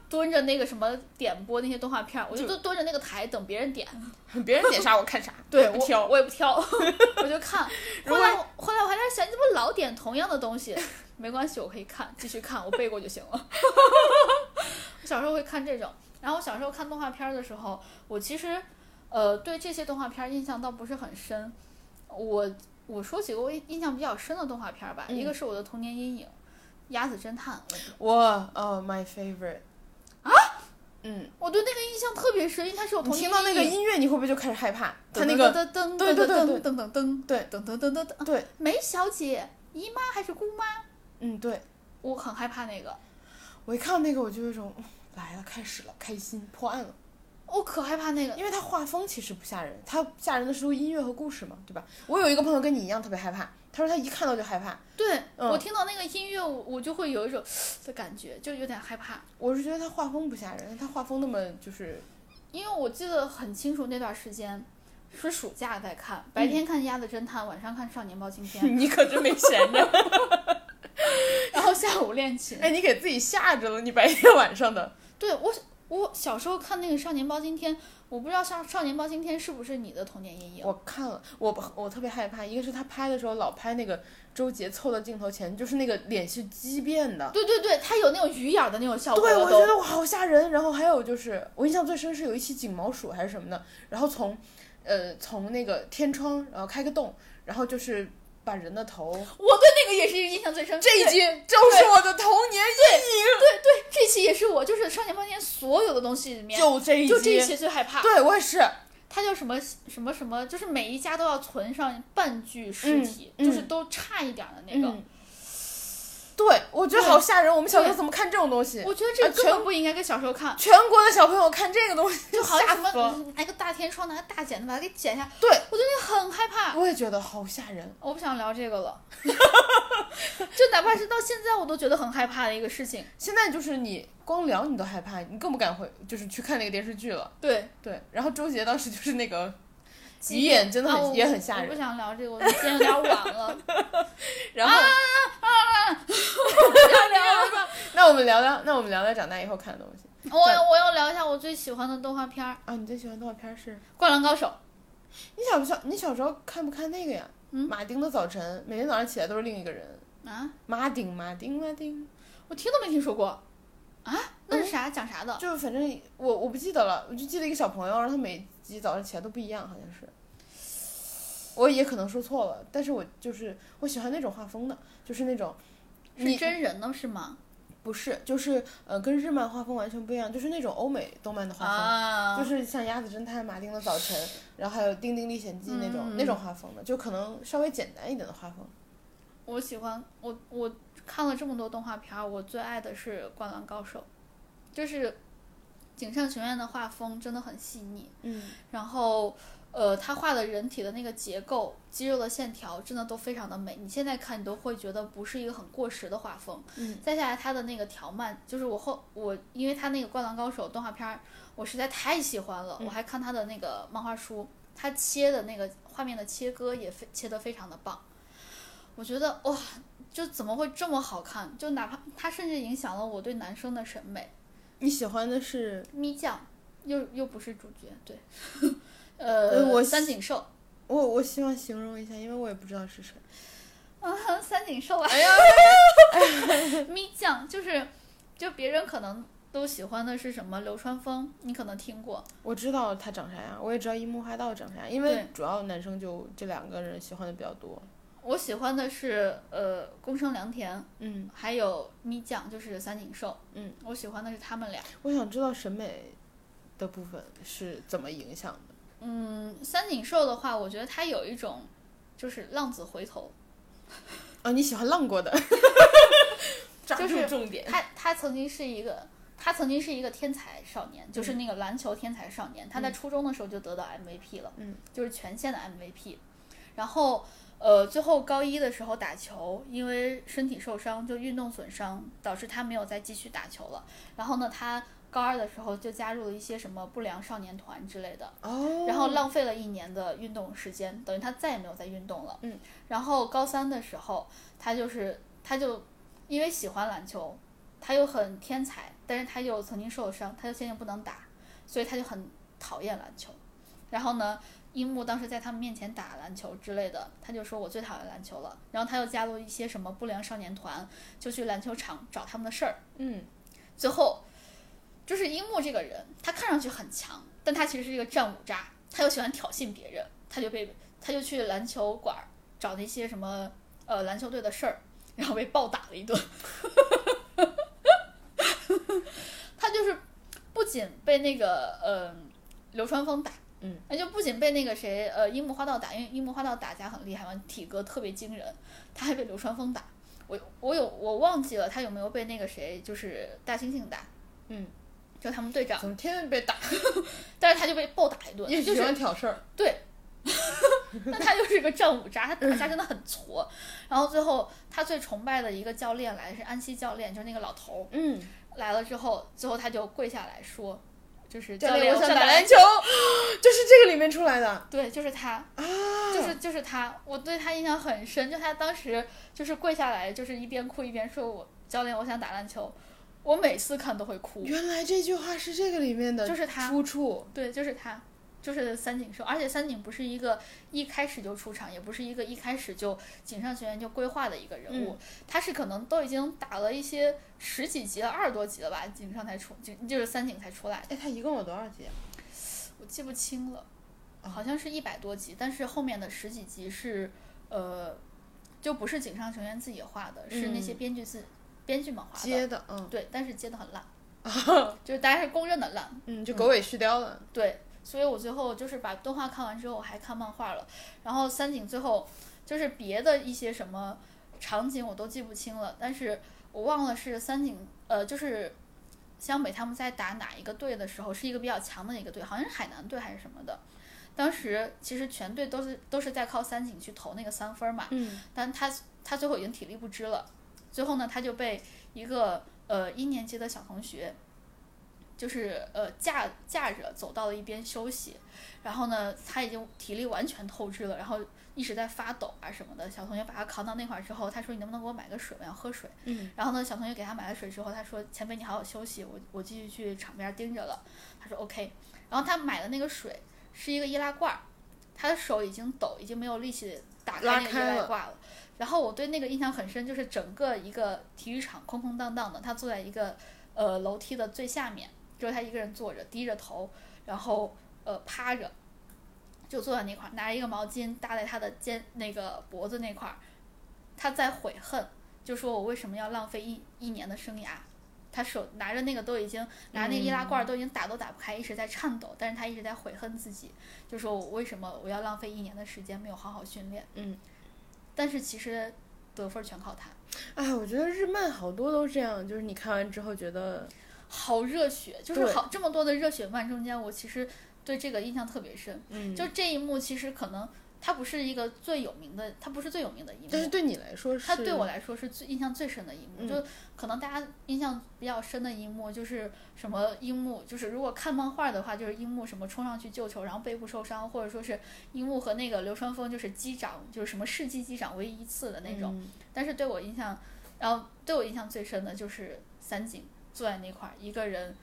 蹲着那个什么点播那些动画片儿，我就都蹲着那个台等别人点，别人点啥我看啥，对我不挑。我也不挑，我就看。如果后来后来我还在想，你怎么老点同样的东西？没关系，我可以看，继续看，我背过就行了。我小时候会看这种，然后我小时候看动画片儿的时候，我其实呃对这些动画片儿印象倒不是很深。我我说几个我印象比较深的动画片儿吧，嗯一个是我的童年阴影，《鸭子侦探》我，我哦，my favorite 啊，嗯，我对那个印象特别深，因为它是我你童年听到那个。音乐，你会不会就开始害怕？他那噔个噔噔对对对噔噔噔噔对噔噔噔噔噔，对，梅小姐姨妈还是姑妈？嗯，对我很害怕那个。我一看到那个，我就有一种嗯来了，开始了，开心破案了。我可害怕那个。因为它画风其实不吓人，它吓人的是音乐和故事嘛，对吧？我有一个朋友跟你一样特别害怕，他说他一看到就害怕。对、嗯我听到那个音乐，我我就会有一种的感觉，就有点害怕。我是觉得他画风不吓人，他画风那么就是，因为我记得很清楚那段时间是暑假在看，白天看《鸭子侦探》，晚上看《少年包青天 》，你可真没闲着。然后下午练琴。哎，你给自己吓着了，你白天晚上的。对我，我小时候看那个《少年包青天》，我不知道少《少年包青天》是不是你的童年阴影？我看了，我不我特别害怕，一个是他拍的时候老拍那个周杰凑到镜头前，就是那个脸是畸变的。对对对，他有那种鱼眼的那种效果对，我觉得我好吓人。然后还有就是，我印象最深是有一期锦毛鼠还是什么的，然后从，呃，从那个天窗，然后开个洞，然后就是把人的头。我对那个也是印象最深。对这一集就是我的童年阴影。对对这期也是我，就是《少年包青天》所有的东西里面，就这一集，就这一期最害怕。对我也是。他叫什么什么什么，就是每一家都要存上半具尸体，就是都差一点的那个。嗯对，我觉得好吓人。我们小时候怎么看这种东西？我觉得这个啊全根本不应该给小时候看，全国的小朋友看这个东西，就好像什。么拿个大天窗，拿个大剪子把它给剪下，对，我觉得很害怕。我也觉得好吓人。我不想聊这个了，就哪怕是到现在，我都觉得很害怕的一个事情。现在就是你光聊你都害怕，你更不敢回，就是去看那个电视剧了。对，对，然后周杰当时就是那个急眼，真的很、啊也很吓人我不。想聊这个，我今天有点晚了。然后，不想聊了。那我们聊聊，那我们聊聊长大以后看的东西我要我要聊一下我最喜欢的动画片儿《啊。你最喜欢动画片是？灌篮高手》。你小不小？你小时候看不看那个呀？嗯马丁的早晨，每天早上起来都是另一个人。啊，马丁，马丁，马丁，我听都没听说过。啊，那是啥？讲啥的？就是反正我我不记得了，我就记得一个小朋友，然后他每集早上起来都不一样，好像是。我也可能说错了，但是我就是我喜欢那种画风的，就是那种，是真人的是吗？不是，就是呃，跟日漫画风完全不一样，就是那种欧美动漫的画风，啊，就是像《鸭子侦探》《马丁的早晨》，然后还有《丁丁历险记》那种、嗯那种画风的，就可能稍微简单一点的画风。我喜欢我我看了这么多动画片儿，我最爱的是《灌篮高手》，就是井上雄彦的画风真的很细腻，嗯，然后呃，他画的人体的那个结构、肌肉的线条真的都非常的美，你现在看你都会觉得不是一个很过时的画风。嗯，再下来他的那个条漫，就是我后我因为他那个《灌篮高手》动画片儿，我实在太喜欢了，嗯我还看他的那个漫画书，他切的那个画面的切割也非切得非常的棒。我觉得哇，就怎么会这么好看？就哪怕他甚至影响了我对男生的审美。你喜欢的是咪酱又又不是主角，对，呃呃，我三井寿，我，我希望形容一下，因为我也不知道是谁。啊，三井寿啊，哎呀，咪酱就是，就别人可能都喜欢的是什么流川枫，你可能听过，我知道他长啥样，我也知道樱木花道长啥样，因为主要男生就这两个人喜欢的比较多。我喜欢的是呃宫生良田，嗯，还有咪酱，就是三井寿，嗯，我喜欢的是他们俩。我想知道审美的部分是怎么影响的。嗯，三井寿的话，我觉得他有一种就是浪子回头，哦，你喜欢浪过的，抓住就是重点。他他曾经是一个。他曾经是一个天才少年，就是那个篮球天才少年。他在初中的时候就得到 MVP 了，嗯，就是全县的 MVP。然后，呃，最后高一的时候打球，因为身体受伤，就运动损伤，导致他没有再继续打球了。然后呢，他高二的时候就加入了一些什么不良少年团之类的，哦，然后浪费了一年的运动时间，等于他再也没有再运动了。嗯，然后高三的时候，他就是他就因为喜欢篮球，他又很天才，但是他又曾经受伤，他就现在不能打，所以他就很讨厌篮球。然后呢，樱木当时在他们面前打篮球之类的，他就说我最讨厌篮球了。然后他又加入一些什么不良少年团，就去篮球场找他们的事儿。嗯，最后，就是樱木这个人，他看上去很强，但他其实是一个战五渣，他又喜欢挑衅别人，他就被他就去篮球馆找那些什么呃篮球队的事儿，然后被暴打了一顿。他就是不仅被那个呃流川枫打，嗯，那就不仅被那个谁呃樱木花道打，因为樱木花道打架很厉害嘛，体格特别惊人，他还被流川枫打。我我有我忘记了他有没有被那个谁就是大猩猩打，嗯，就他们队长，怎么天天被打？但是他就被暴打一顿，也喜就是欢挑事儿。对，那他就是个战五渣，他打 架真的很挫。然后最后他最崇拜的一个教练来是安西教练，就是那个老头嗯，来了之后，最后他就跪下来说，就是教练，我想想打篮球，就是这个里面出来的。对，就是他，啊，就是就是他，我对他印象很深。就他当时就是跪下来，就是一边哭一边说：“我教练，我想打篮球。”我每次看都会哭。原来这句话是这个里面的，就是他出处。对，就是他，就是三井寿。而且三井不是一个一开始就出场，也不是一个一开始就井上学员就规划的一个人物，他是可能都已经打了一些十几集了，二十多集了吧，井上才出，就就是三井才出来的。哎，他一共有多少集啊？我记不清了，好像是一百多集，但是后面的十几集是呃，就不是井上雄彦自己画的，是那些编剧自编剧们画的。接的，嗯对，但是接的很烂，就是大家是公认的烂。嗯，就狗尾续貂了。对，所以我最后就是把动画看完之后，我还看漫画了。然后三井最后就是别的一些什么场景我都记不清了，但是我忘了是三井呃，就是湘北他们在打哪一个队的时候，是一个比较强的一个队，好像是海南队还是什么的。当时其实全队都是都是在靠三井去投那个三分嘛，嗯但他他最后已经体力不支了，最后呢，他就被一个呃一年级的小同学，就是呃架架着走到了一边休息，然后呢，他已经体力完全透支了，然后一直在发抖啊什么的。小同学把他扛到那块儿之后，他说：“你能不能给我买个水？我要喝水。”嗯然后呢，小同学给他买了水之后，他说：“前辈你好好休息，我我继续去场边盯着了。”他说：“OK。”然后他买的那个水是一个易拉罐儿，他的手已经抖，已经没有力气打开那个易拉罐了。然后我对那个印象很深，就是整个一个体育场空空荡荡的，他坐在一个呃楼梯的最下面，就是他一个人坐着，低着头，然后呃趴着，就坐在那块儿，拿着一个毛巾搭在他的肩那个脖子那块儿，他在悔恨，就说我为什么要浪费一一年的生涯。他手拿着那个都已经拿那个易拉罐都已经打都打不开，一直在颤抖，但是他一直在悔恨自己，就说我为什么我要浪费一年的时间没有好好训练。嗯，但是其实得分全靠他，哎，我觉得日漫好多都这样，就是你看完之后觉得，好热血，就是好这么多的热血漫中间，我其实对这个印象特别深。嗯，就这一幕，其实可能它不是一个最有名的，它不是最有名的一幕，但是对你来说是，它对我来说是最印象最深的一幕。嗯就可能大家印象比较深的一幕就是什么樱木，就是如果看漫画的话，就是樱木什么冲上去救球，然后背部受伤，或者说是樱木和那个流川枫就是击掌，就是什么世纪击掌唯一一次的那种。嗯但是对我印象，然后对我印象最深的就是三井坐在那块儿，一个人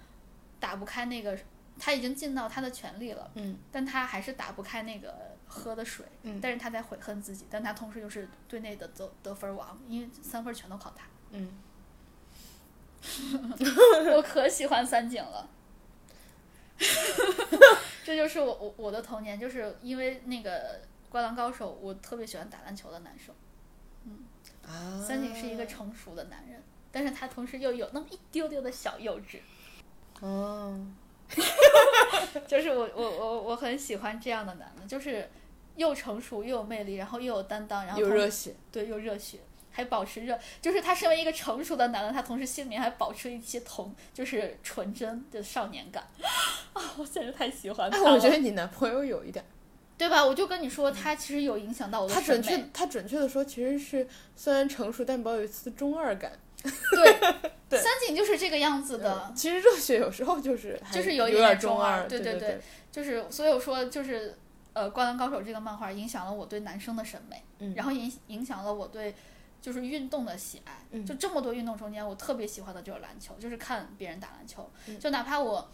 打不开那个，他已经尽到他的全力了，嗯但他还是打不开那个喝的水，嗯但是他在悔恨自己，但他同时又是队内的得得分王，因为三分全都靠他。嗯，我可喜欢三井了。这就是我我我的童年，就是因为那个《灌篮高手》，我特别喜欢打篮球的男生。啊，三井是一个成熟的男人，但是他同时又有那么一丢丢的小幼稚，哦，就是我我我我很喜欢这样的男的，就是又成熟又有魅力，然后又有担当，然后又有热血，对又热血，还保持着，就是他身为一个成熟的男的，他同时心里面还保持一些童，就是纯真的少年感 啊！我简直太喜欢他哎，了，我觉得你男朋友有一点，对吧？我就跟你说，他其实有影响到我的他审美。准确，他准确的说，其实是虽然成熟，但保有一丝中二感。对，对三井就是这个样子的，其实热血有时候就是就是有有一点中中二对对对对就是所以我说就是呃，《灌篮高手》这个漫画影响了我对男生的审美，嗯然后影影响了我对就是运动的喜爱。嗯就这么多运动中间，我特别喜欢的就是篮球，就是看别人打篮球，嗯就哪怕我。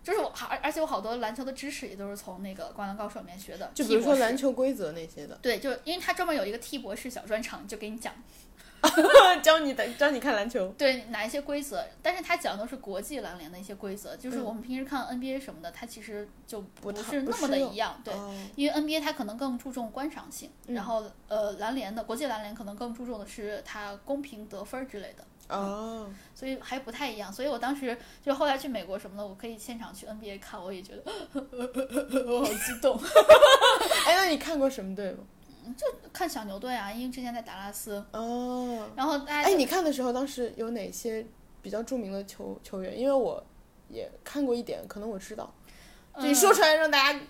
就是我，而而且我好多篮球的知识也都是从那个《灌篮高手》里面学的。就比如说篮球规则那些的，对，就因为他专门有一个 T 博士小专场，就给你讲 教你的教你看篮球。对哪一些规则，但是他讲的都是国际篮联的一些规则，就是嗯我们平时看 NBA 什么的，它其实就不太是那么的一样，对。哦因为 NBA 它可能更注重观赏性，嗯然后呃篮联的国际篮联可能更注重的是它公平得分之类的，哦，所以还不太一样。所以我当时就后来去美国什么的，我可以现场去 NBA 看，我也觉得 我好激动。哎，那你看过什么队吗？看小牛队啊，因为之前在达拉斯，哦，然后大家哎，你看的时候，当时有哪些比较著名的球球员？因为我也看过一点，可能我知道。你说出来让大家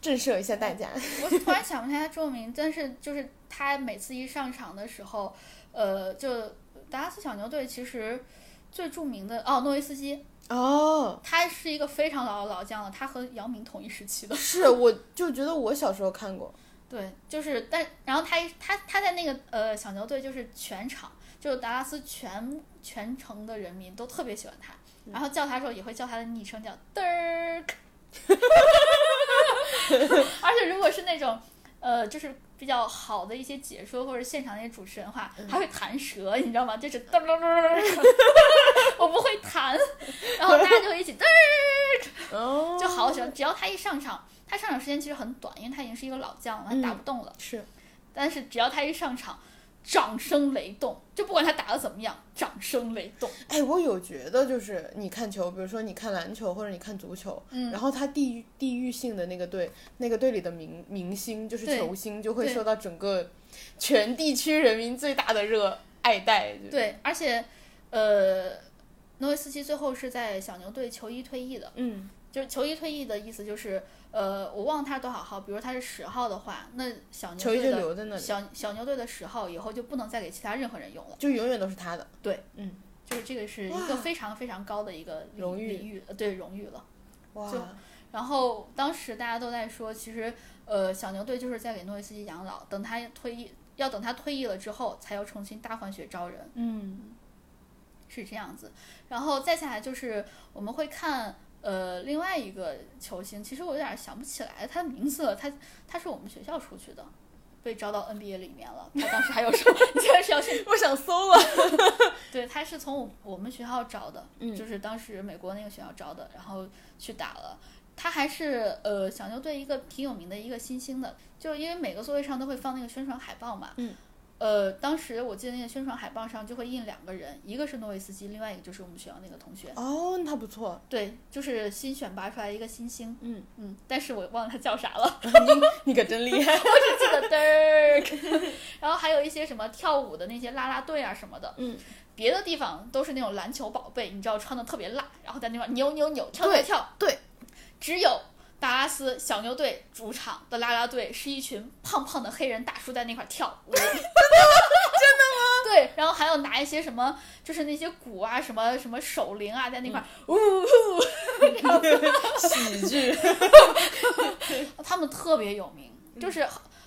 震慑一下大家。我突然想不起来他中文名，但是就是他每次一上场的时候，呃，就达拉斯小牛队其实最著名的哦，诺维斯基，哦，他是一个非常老的老将了，他和姚明同一时期的。是，我就觉得我小时候看过。对，就是但然后他一他他在那个呃小牛队就是全场就是达拉斯全全城的人民都特别喜欢他，然后叫他的时候也会叫他的昵称叫 Dirk，而且如果是那种呃就是比较好的一些解说或者现场那些主持人的话，还会弹舌，你知道吗？就是嘚嘚嘚嘚，我不会弹，然后大家就会一起嘚就好喜欢。只要他一上场，他上场时间其实很短，因为他已经是一个老将了，他打不动了。是，但是只要他一上场，掌声雷动，就不管他打的怎么样，掌声雷动。哎，我有觉得就是你看球，比如说你看篮球或者你看足球，嗯然后他地域地域性的那个队，那个队里的明明星就是球星，就会受到整个全地区人民最大的热爱戴。就是，对，而且呃，诺维斯基最后是在小牛队球衣退役的，嗯，就是球衣退役的意思就是。呃，我忘了他是多少号，比如他是十号的话，那小牛队的留在那里，小小牛队的十号以后就不能再给其他任何人用了。就永远都是他的。对，嗯就是这个是一个非常非常高的一个荣誉对荣誉了。哇，就然后当时大家都在说，其实呃，小牛队就是在给诺维斯基养老，等他退役，要等他退役了之后，才要重新大换血招人，嗯，是这样子。然后再下来就是我们会看呃另外一个球星，其实我有点想不起来他的名字了，他他是我们学校出去的。被招到 NBA 里面了，他当时还有什么？你竟然是要去我想搜了。对，他是从我我们学校招的，嗯就是当时美国那个学校招的，然后去打了。他还是呃小牛队一个挺有名的一个新星的，就因为每个座位上都会放那个宣传海报嘛。嗯。呃，当时我记得那个宣传海报上就会印两个人，一个是诺维斯基，另外一个就是我们学校那个同学。哦，那他不错。对，就是新选拔出来一个新星。嗯嗯，但是我忘了他叫啥了。你可真厉害。我只记得 Dirk，然后还有一些什么跳舞的那些啦啦队啊什么的，嗯，别的地方都是那种篮球宝贝，你知道穿的特别辣，然后在那块扭扭扭跳跳跳，对，只有达拉斯小牛队主场的啦啦队是一群胖胖的黑人大叔在那块跳舞，真的吗？真的吗？对，然后还有拿一些什么，就是那些鼓啊，什么什么手铃啊，在那块，呜、喜剧。他们特别有名，就是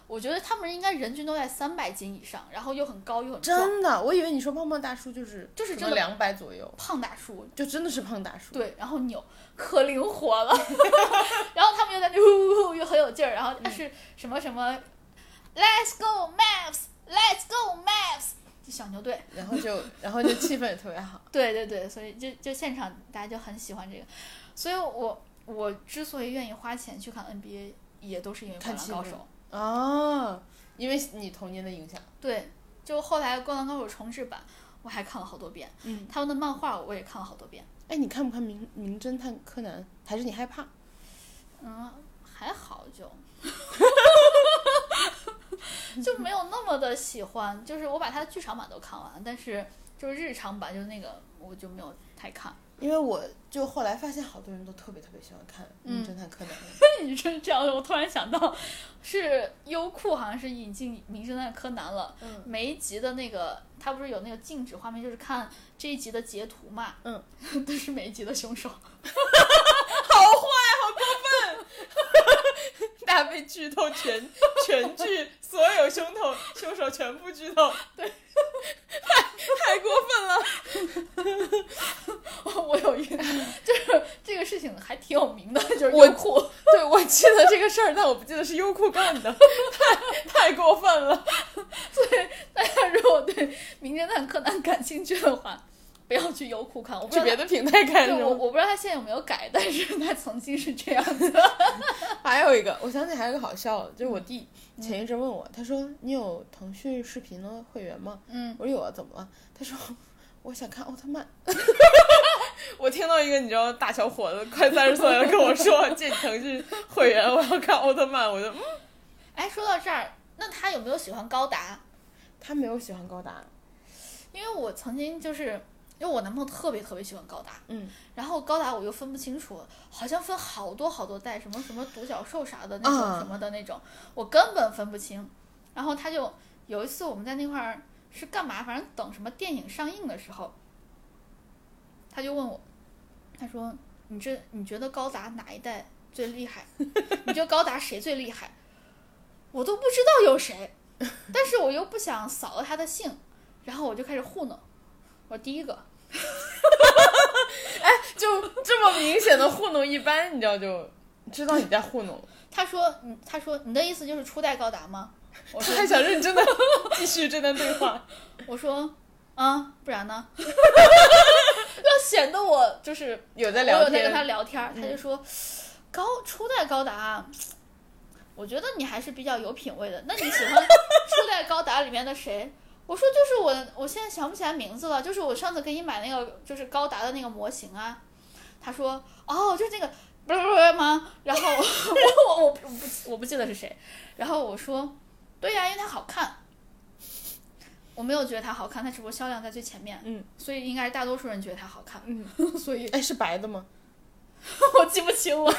我觉得他们应该人均都在三百斤以上，然后又很高又很壮，真的，我以为你说胖胖大叔就是就是真的两百左右，胖大叔，就真的是胖大叔。对，然后扭可灵活了，然后他们又在那呜呜呜又很有劲儿，然后是什么什么、Let's go Maps，Let's go Maps，就小牛队，然后就然后就气氛也特别好。对对对，所以就就现场大家就很喜欢这个，所以我我之所以愿意花钱去看 NBA，也都是因为《灌看篮高手》。哦，因为你童年的影响。对，就后来《灌篮高手》重制版，我还看了好多遍，嗯，他们的漫画我也看了好多遍。哎，你看不看名名侦探柯南？还是你害怕？嗯，还好就，就没有那么的喜欢。就是我把它的剧场版都看完，但是就是日常版，就是那个我就没有太看。因为我就后来发现好多人都特别特别喜欢看名嗯侦探柯南。你说这样的，我突然想到，是优酷好像是引进《名侦探柯南》了。嗯每一集的那个，它不是有那个静止画面，就是看这一集的截图嘛。嗯，都是每一集的凶手。好坏，好过分大家被剧透全全剧所有凶头凶手全部剧透，对，太太过分了。我有一个，就是这个事情还挺有名的，就是优酷。对，我记得这个事儿，但我不记得是优酷干的，太 太过分了。所以大家如果对《名侦探柯南》感兴趣的话，不要去优酷看。我不知道去别的平台看对我吗？我不知道他现在有没有改，但是他曾经是这样的。还有一个，我想起还有一个好笑的，就是我弟前一阵问我，他说你有腾讯视频的会员吗？嗯，我说有啊，怎么了？他说我想看奥特曼。我听到一个你知道大小伙子快三十岁了跟我说借你腾讯会员，我要看奥特曼，我就嗯，哎，说到这儿，那他有没有喜欢高达？他没有喜欢高达，因为我曾经就是因为我男朋友特别特别喜欢高达，嗯，然后高达我又分不清楚，好像分好多好多代，什么什么独角兽啥的那种、啊什么的那种，我根本分不清。然后他就有一次我们在那块儿是干嘛，反正等什么电影上映的时候，他就问我，他说你这你觉得高达哪一代最厉害？你觉得高达谁最厉害？我都不知道有谁，但是我又不想扫了他的兴，然后我就开始糊弄，我第一个。哎就这么明显的糊弄，一般你知道就知道你在糊弄。他说：“他说你的意思就是初代高达吗？”我说他还想认真的 继续这段对话。：“我说啊，不然呢？要显得我就是有在聊我有在跟他，聊天儿，他就说高初代高达，我觉得你还是比较有品位的。那你喜欢初代高达里面的谁？我说就是我，我现在想不起来名字了，就是我上次给你买那个就是高达的那个模型啊。他说哦，就是那个不是不是吗？然后我我我不我不记得是谁。然后我说对呀、因为它好看。我没有觉得它好看，它只不过销量在最前面，嗯，所以应该是大多数人觉得它好看，嗯，所以哎，是白的吗？我记不清了。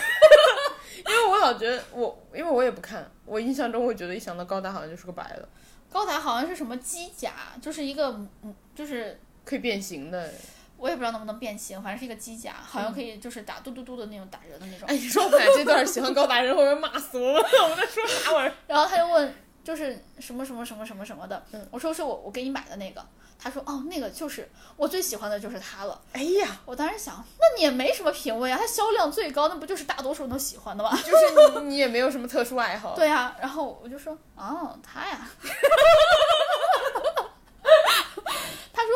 因为我老觉得我，因为我也不看，我印象中会觉得一想到高达好像就是个白的，高达好像是什么机甲，就是一个嗯，就是可以变形的。我也不知道能不能变形，反正是一个机甲，好像可以就是打嘟嘟嘟的那种打人的那种。哎，你说我们俩这段喜欢高达人会不会骂死我们？我们在说啥玩意儿？然后他就问，就是什么什么什么什么什么的，嗯我说是我我给你买的那个，他说哦那个就是我最喜欢的就是它了。哎呀，我当时想，那你也没什么品味啊，它销量最高，那不就是大多数人都喜欢的吗？就是你你也没有什么特殊爱好。对呀、然后我就说，哦，他呀，他说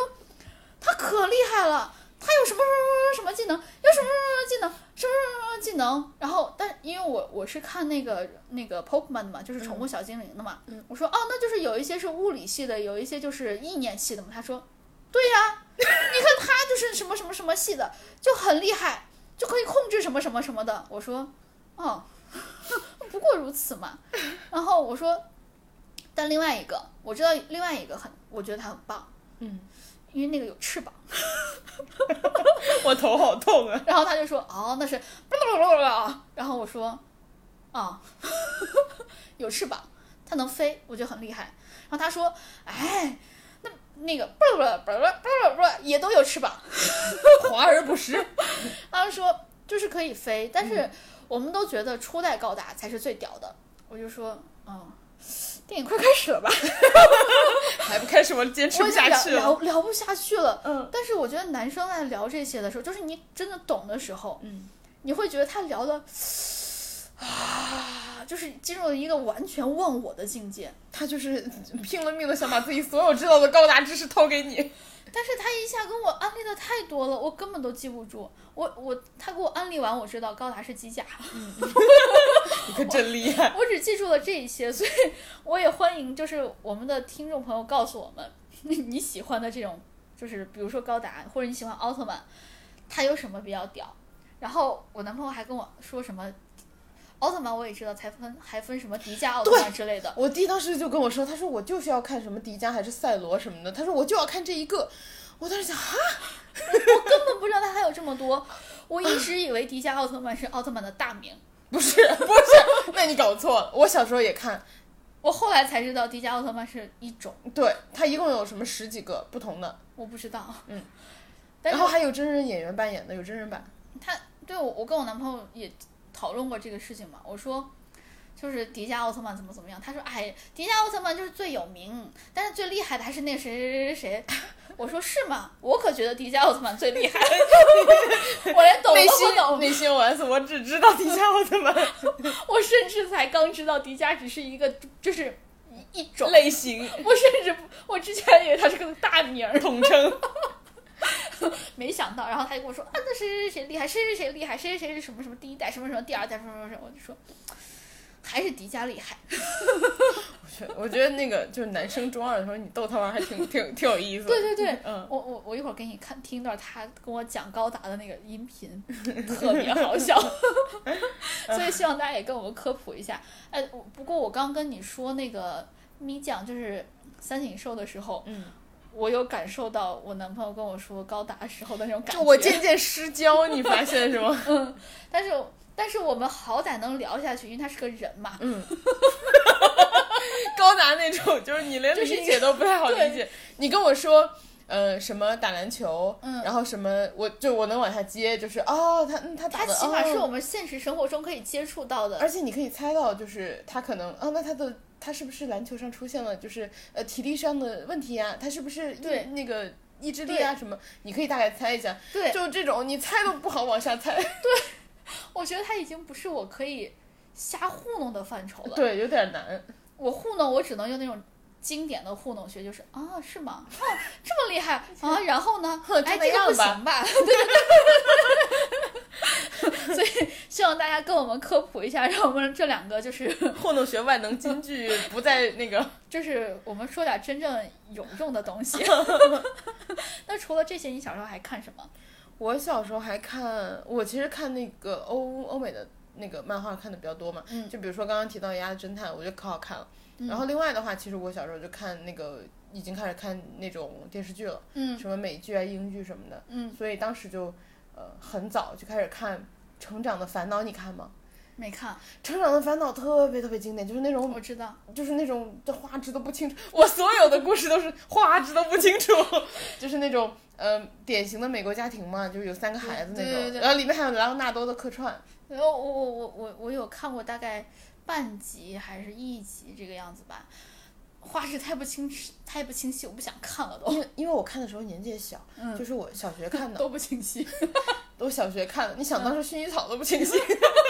他可厉害了，他有什么什么什么技能，有什么什么技能，什么什么技能。然后，但因为我我是看那个那个 Pokemon 的嘛，就是宠物小精灵的嘛，嗯我说哦，那就是有一些是物理系的，有一些就是意念系的嘛。他说，对呀，你看他就是什么什么什么系的，就很厉害，就可以控制什么什么什么的。我说，哦。不过如此嘛。然后我说，但另外一个我知道，另外一个很，我觉得他很棒，嗯，因为那个有翅膀。我头好痛啊！然后他就说，哦，那是，然后我说，啊、有翅膀，它能飞，我觉得很厉害。然后他说，哎，那那个也都有翅膀。华而不实。他说就是可以飞，但是我们都觉得初代高达才是最屌的。我就说，嗯，电影快开始了吧？还不开始，我坚持不下去了。聊聊不下去了。嗯但是我觉得男生在聊这些的时候，就是你真的懂的时候，嗯，你会觉得他聊的啊，就是进入了一个完全忘我的境界。他就是拼了命的想把自己所有知道的高达知识掏给你。但是他一下跟我安利的太多了，我根本都记不住。我我他给我安利完，我知道高达是机甲，你可真厉害。我只记住了这一些，所以我也欢迎就是我们的听众朋友告诉我们 你喜欢的这种，就是比如说高达或者你喜欢奥特曼，他有什么比较屌？然后我男朋友还跟我说什么。奥特曼我也知道，才分还分什么迪迦奥特曼之类的。我弟当时就跟我说，他说我就是要看什么迪迦还是赛罗什么的，他说我就要看这一个。我当时想啊，我根本不知道他还有这么多，我一直以为迪迦奥特曼是奥特曼的大名，不是不是，那你搞错了。我小时候也看，我后来才知道迪迦奥特曼是一种，对，它一共有什么十几个不同的，我不知道。嗯，然后还有真人演员扮演的，有真人版。他对我，我跟我男朋友也讨论过这个事情嘛。我说，就是迪迦奥特曼怎么怎么样？他说，哎，迪迦奥特曼就是最有名，但是最厉害的还是那个谁谁谁谁谁。我说是吗？我可觉得迪迦奥特曼最厉害，我连懂内都不懂，心内心 OS，我只知道迪迦奥特曼 我甚至才刚知道迪迦只是一个就是一一种。类型我甚至我之前以为它是个大名儿，统称。没想到，然后他就跟我说啊，那谁谁谁厉害，谁谁谁厉害，谁谁谁是什么什么第一代，什么什么第二代，什么什么什么，我就说还是迪迦厉害。我觉得那个就是男生中二的时候，你逗他玩还挺挺挺有意思的。对对对，嗯，我我我一会儿给你看听一段他跟我讲高达的那个音频，特别好笑，所以希望大家也跟我们科普一下。哎，我不过我刚跟你说那个咪酱就是三井寿的时候，嗯，我有感受到我男朋友跟我说高达时候的那种感觉。就我渐渐失焦，你发现是吗？嗯，但是但是我们好歹能聊下去，因为他是个人嘛。嗯，高达那种就是你连就是理解都不太好理解。你跟我说，呃，什么打篮球，嗯然后什么，我就我能往下接，就是哦，他嗯他打的，他起码是哦我们现实生活中可以接触到的。而且你可以猜到，就是他可能，哦，那他的他是不是篮球上出现了就是呃体力上的问题啊？他是不是意对那个意志力啊什么？你可以大概猜一下。对，就这种你猜都不好往下猜。对我觉得他已经不是我可以瞎糊弄的范畴了。对，有点难。我糊弄，我只能用那种经典的糊弄学，就是啊，是吗？哦，这么厉害 啊！然后呢？哼就哎，那这个不行吧？对对对。所以希望大家跟我们科普一下，让我们这两个就是 糊弄学万能金句 不在那个。就是我们说点真正有用的东西。那除了这些，你小时候还看什么？我小时候还看，我其实看那个欧欧美的那个漫画看的比较多嘛，嗯就比如说刚刚提到《鸭子侦探》，我觉得可好看了。然后另外的话，其实我小时候就看那个，已经开始看那种电视剧了，嗯什么美剧啊、英剧什么的，嗯，所以当时就呃很早就开始看《成长的烦恼》，你看吗？没看，《成长的烦恼》特别特别经典，就是那种我知道。就是那种这画质都不清楚，我所有的故事都是画质都不清楚，就是那种呃典型的美国家庭嘛，就是有三个孩子那种，对对对然后里面还有莱昂纳多的客串，然后我我我我我有看过大概半集还是一集这个样子吧，画质太不清晰，太不清晰，我不想看了都。因为因为我看的时候年纪也小，嗯。就是我小学看的，都不清晰。都小学看的，你想当时薰衣草都不清晰，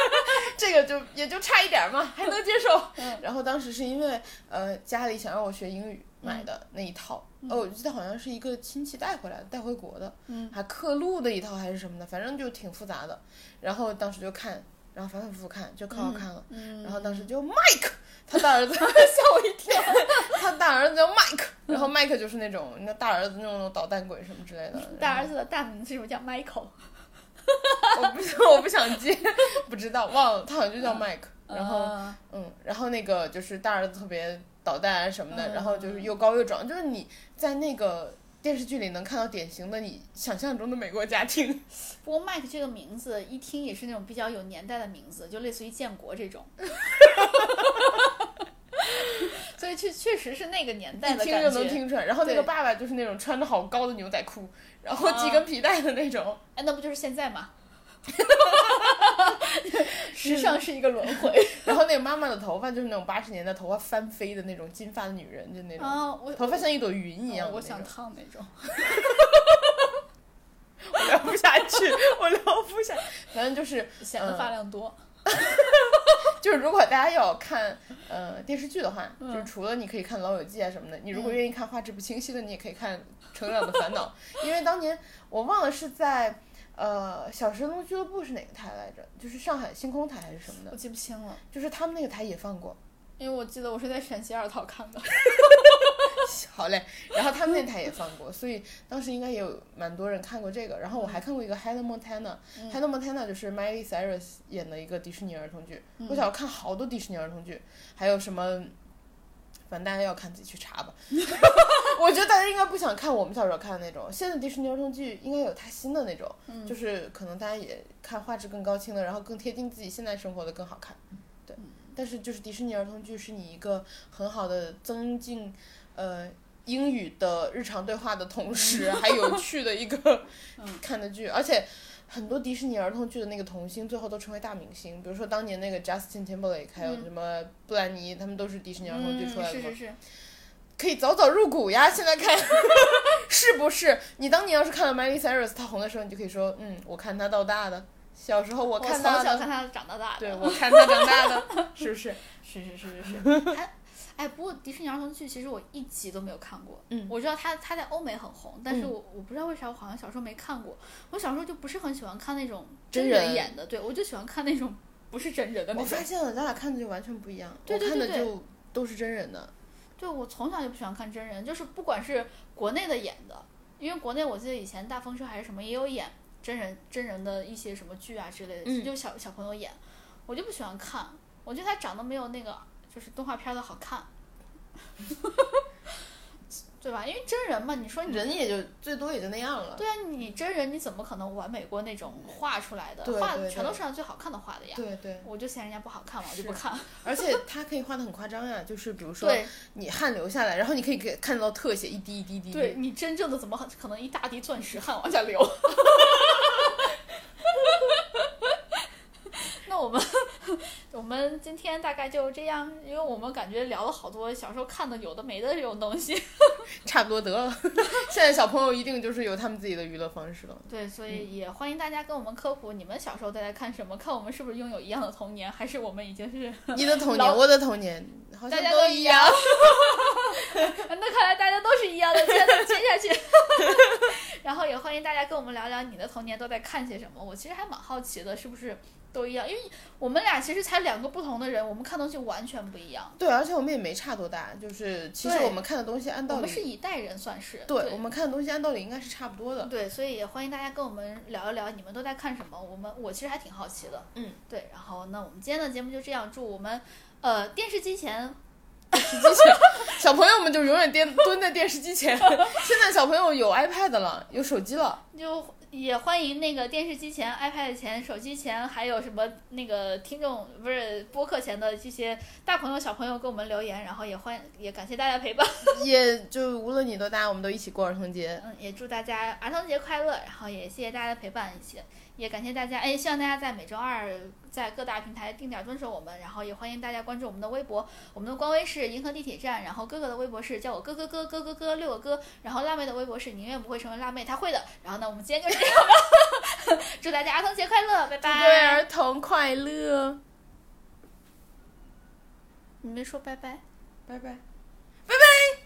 这个就也就差一点嘛，还能接受。嗯。然后当时是因为呃家里想让我学英语买的那一套，哦，我记得好像是一个亲戚带回来的，带回国的，嗯。还刻录的一套还是什么的，反正就挺复杂的。然后当时就看，然后反反复复看，就可好看了。嗯。然后当时就 Mike，他大儿子 吓我一跳，他大儿子叫 Mike，然后 Mike 就是那种那大儿子那种捣蛋鬼什么之类的。大儿子的大名字是不是叫 Michael？我不我不想接，不知道忘了，他好像就叫 Mike。然后呃嗯，然后那个就是大儿子特别捣蛋啊什么的，嗯然后就是又高又壮，就是你在那个电视剧里能看到典型的你想象中的美国家庭。不过 Mike 这个名字一听也是那种比较有年代的名字，就类似于建国这种。所以确确实是那个年代一听就的感觉。能听出来，然后那个爸爸就是那种穿的好高的牛仔裤，然后系根皮带的那种，哎，那不就是现在吗？时尚是一个轮回 然后那个妈妈的头发就是那种八十年代头发翻飞的那种金发的女人，就那种、啊！我头发像一朵云一样我想烫那种。我聊不下去，我聊不下，反正就是显得发量多。就是如果大家要看呃电视剧的话，嗯就是除了你可以看《老友记》啊什么的，你如果嗯愿意看画质不清晰的，你也可以看《成长的烦恼》，因为当年我忘了是在呃小神龙俱乐部是哪个台来着，就是上海星空台还是什么的，我记不清了，就是他们那个台也放过。因为我记得我是在陕西二套看的。好嘞，然后他们那台也放过，所以当时应该也有蛮多人看过这个。然后我还看过一个《Hannah Montana》，嗯 Hannah Montana 就是 Miley Cyrus 演的一个迪士尼儿童剧。嗯我小时候看好多迪士尼儿童剧，还有什么，反正大家要看自己去查吧。我觉得大家应该不想看我们小时候看的那种，现在迪士尼儿童剧应该有它新的那种，嗯就是可能大家也看画质更高清的，然后更贴近自己现在生活的更好看。对，但是就是迪士尼儿童剧是你一个很好的增进，呃。英语的日常对话的同时，还有趣的一个 看的剧，而且很多迪士尼儿童剧的那个童星最后都成为大明星，比如说当年那个 Justin Timberlake，还有什么布兰妮，他们都是迪士尼儿童剧出来的嘛，嗯是是是，可以早早入股呀！现在看 是不是？你当年要是看了 Miley Cyrus 她红的时候，你就可以说，嗯，我看她到大的，小时候我看她从，小看他长到大的。对我看她长大的，是不是？是是是是是。哎哎，不过迪士尼儿童剧其实我一集都没有看过。嗯我知道它它在欧美很红，但是嗯我我不知道为啥我好像小时候没看过。我小时候就不是很喜欢看那种真人人演的，对我就喜欢看那种不是真人的那种我发。现了，咱俩看的就完全不一样。对对对对我看的就都是真人的。对我从小就不喜欢看真人，就是不管是国内的演的，因为国内我记得以前大风车还是什么也有演真人真人的一些什么剧啊之类的，嗯就小小朋友演，我就不喜欢看，我觉得他长得没有那个就是动画片的好看。对吧？因为真人嘛，你说你人也就最多也就那样了。对啊，你真人你怎么可能完美过那种画出来的？画全都是让最好看的画的呀。对对，我就嫌人家不好看嘛，我就不看。而且他可以画的很夸张呀，就是比如说你汗流下来，然后你可以给看到特写一滴一滴一滴。对，你真正的怎么可能一大滴钻石汗往下流？那我们我们今天大概就这样，因为我们感觉聊了好多小时候看的有的没的这种东西。差不多得了。现在小朋友一定就是有他们自己的娱乐方式了。对，所以也欢迎大家跟我们科普，你们小时候都在看什么？看我们是不是拥有一样的童年，还是我们已经是你的童年，我的童年，好像大家都一样？那看来大家都是一样的，接接下去。然后也欢迎大家跟我们聊聊你的童年都在看些什么。我其实还蛮好奇的，是不是都一样？因为我们俩其实才两个不同的人，我们看东西完全不一样。对，而且我们也没差多大，就是其实我们看的东西按道理我们是理，一代人，算是对我们看的东西按道理应该是差不多的。对，所以也欢迎大家跟我们聊一聊你们都在看什么。我们我其实还挺好奇的。嗯，对。然后那我们今天的节目就这样，祝我们呃电视机前 小朋友们就永远颠蹲在电视机前。现在小朋友有 iPad 了，有手机了，就也欢迎那个电视机前、iPad 前、手机前，还有什么那个听众不是播客前的这些大朋友、小朋友给我们留言，然后也欢也感谢大家陪伴，也就无论你多大，我们都一起过儿童节。嗯，也祝大家儿童节快乐，然后也谢谢大家的陪伴，也也感谢大家，哎，希望大家在每周二在各大平台定点蹲守我们，然后也欢迎大家关注我们的微博，我们的官微是银河地铁站，然后哥哥的微博是叫我哥哥哥哥哥哥六个哥，然后辣妹的微博是宁愿不会成为辣妹，她会的，然后呢，我们今天就这样吧，祝大家儿童节快乐，拜祝各位拜。儿童快乐，你没说拜拜拜拜。拜拜。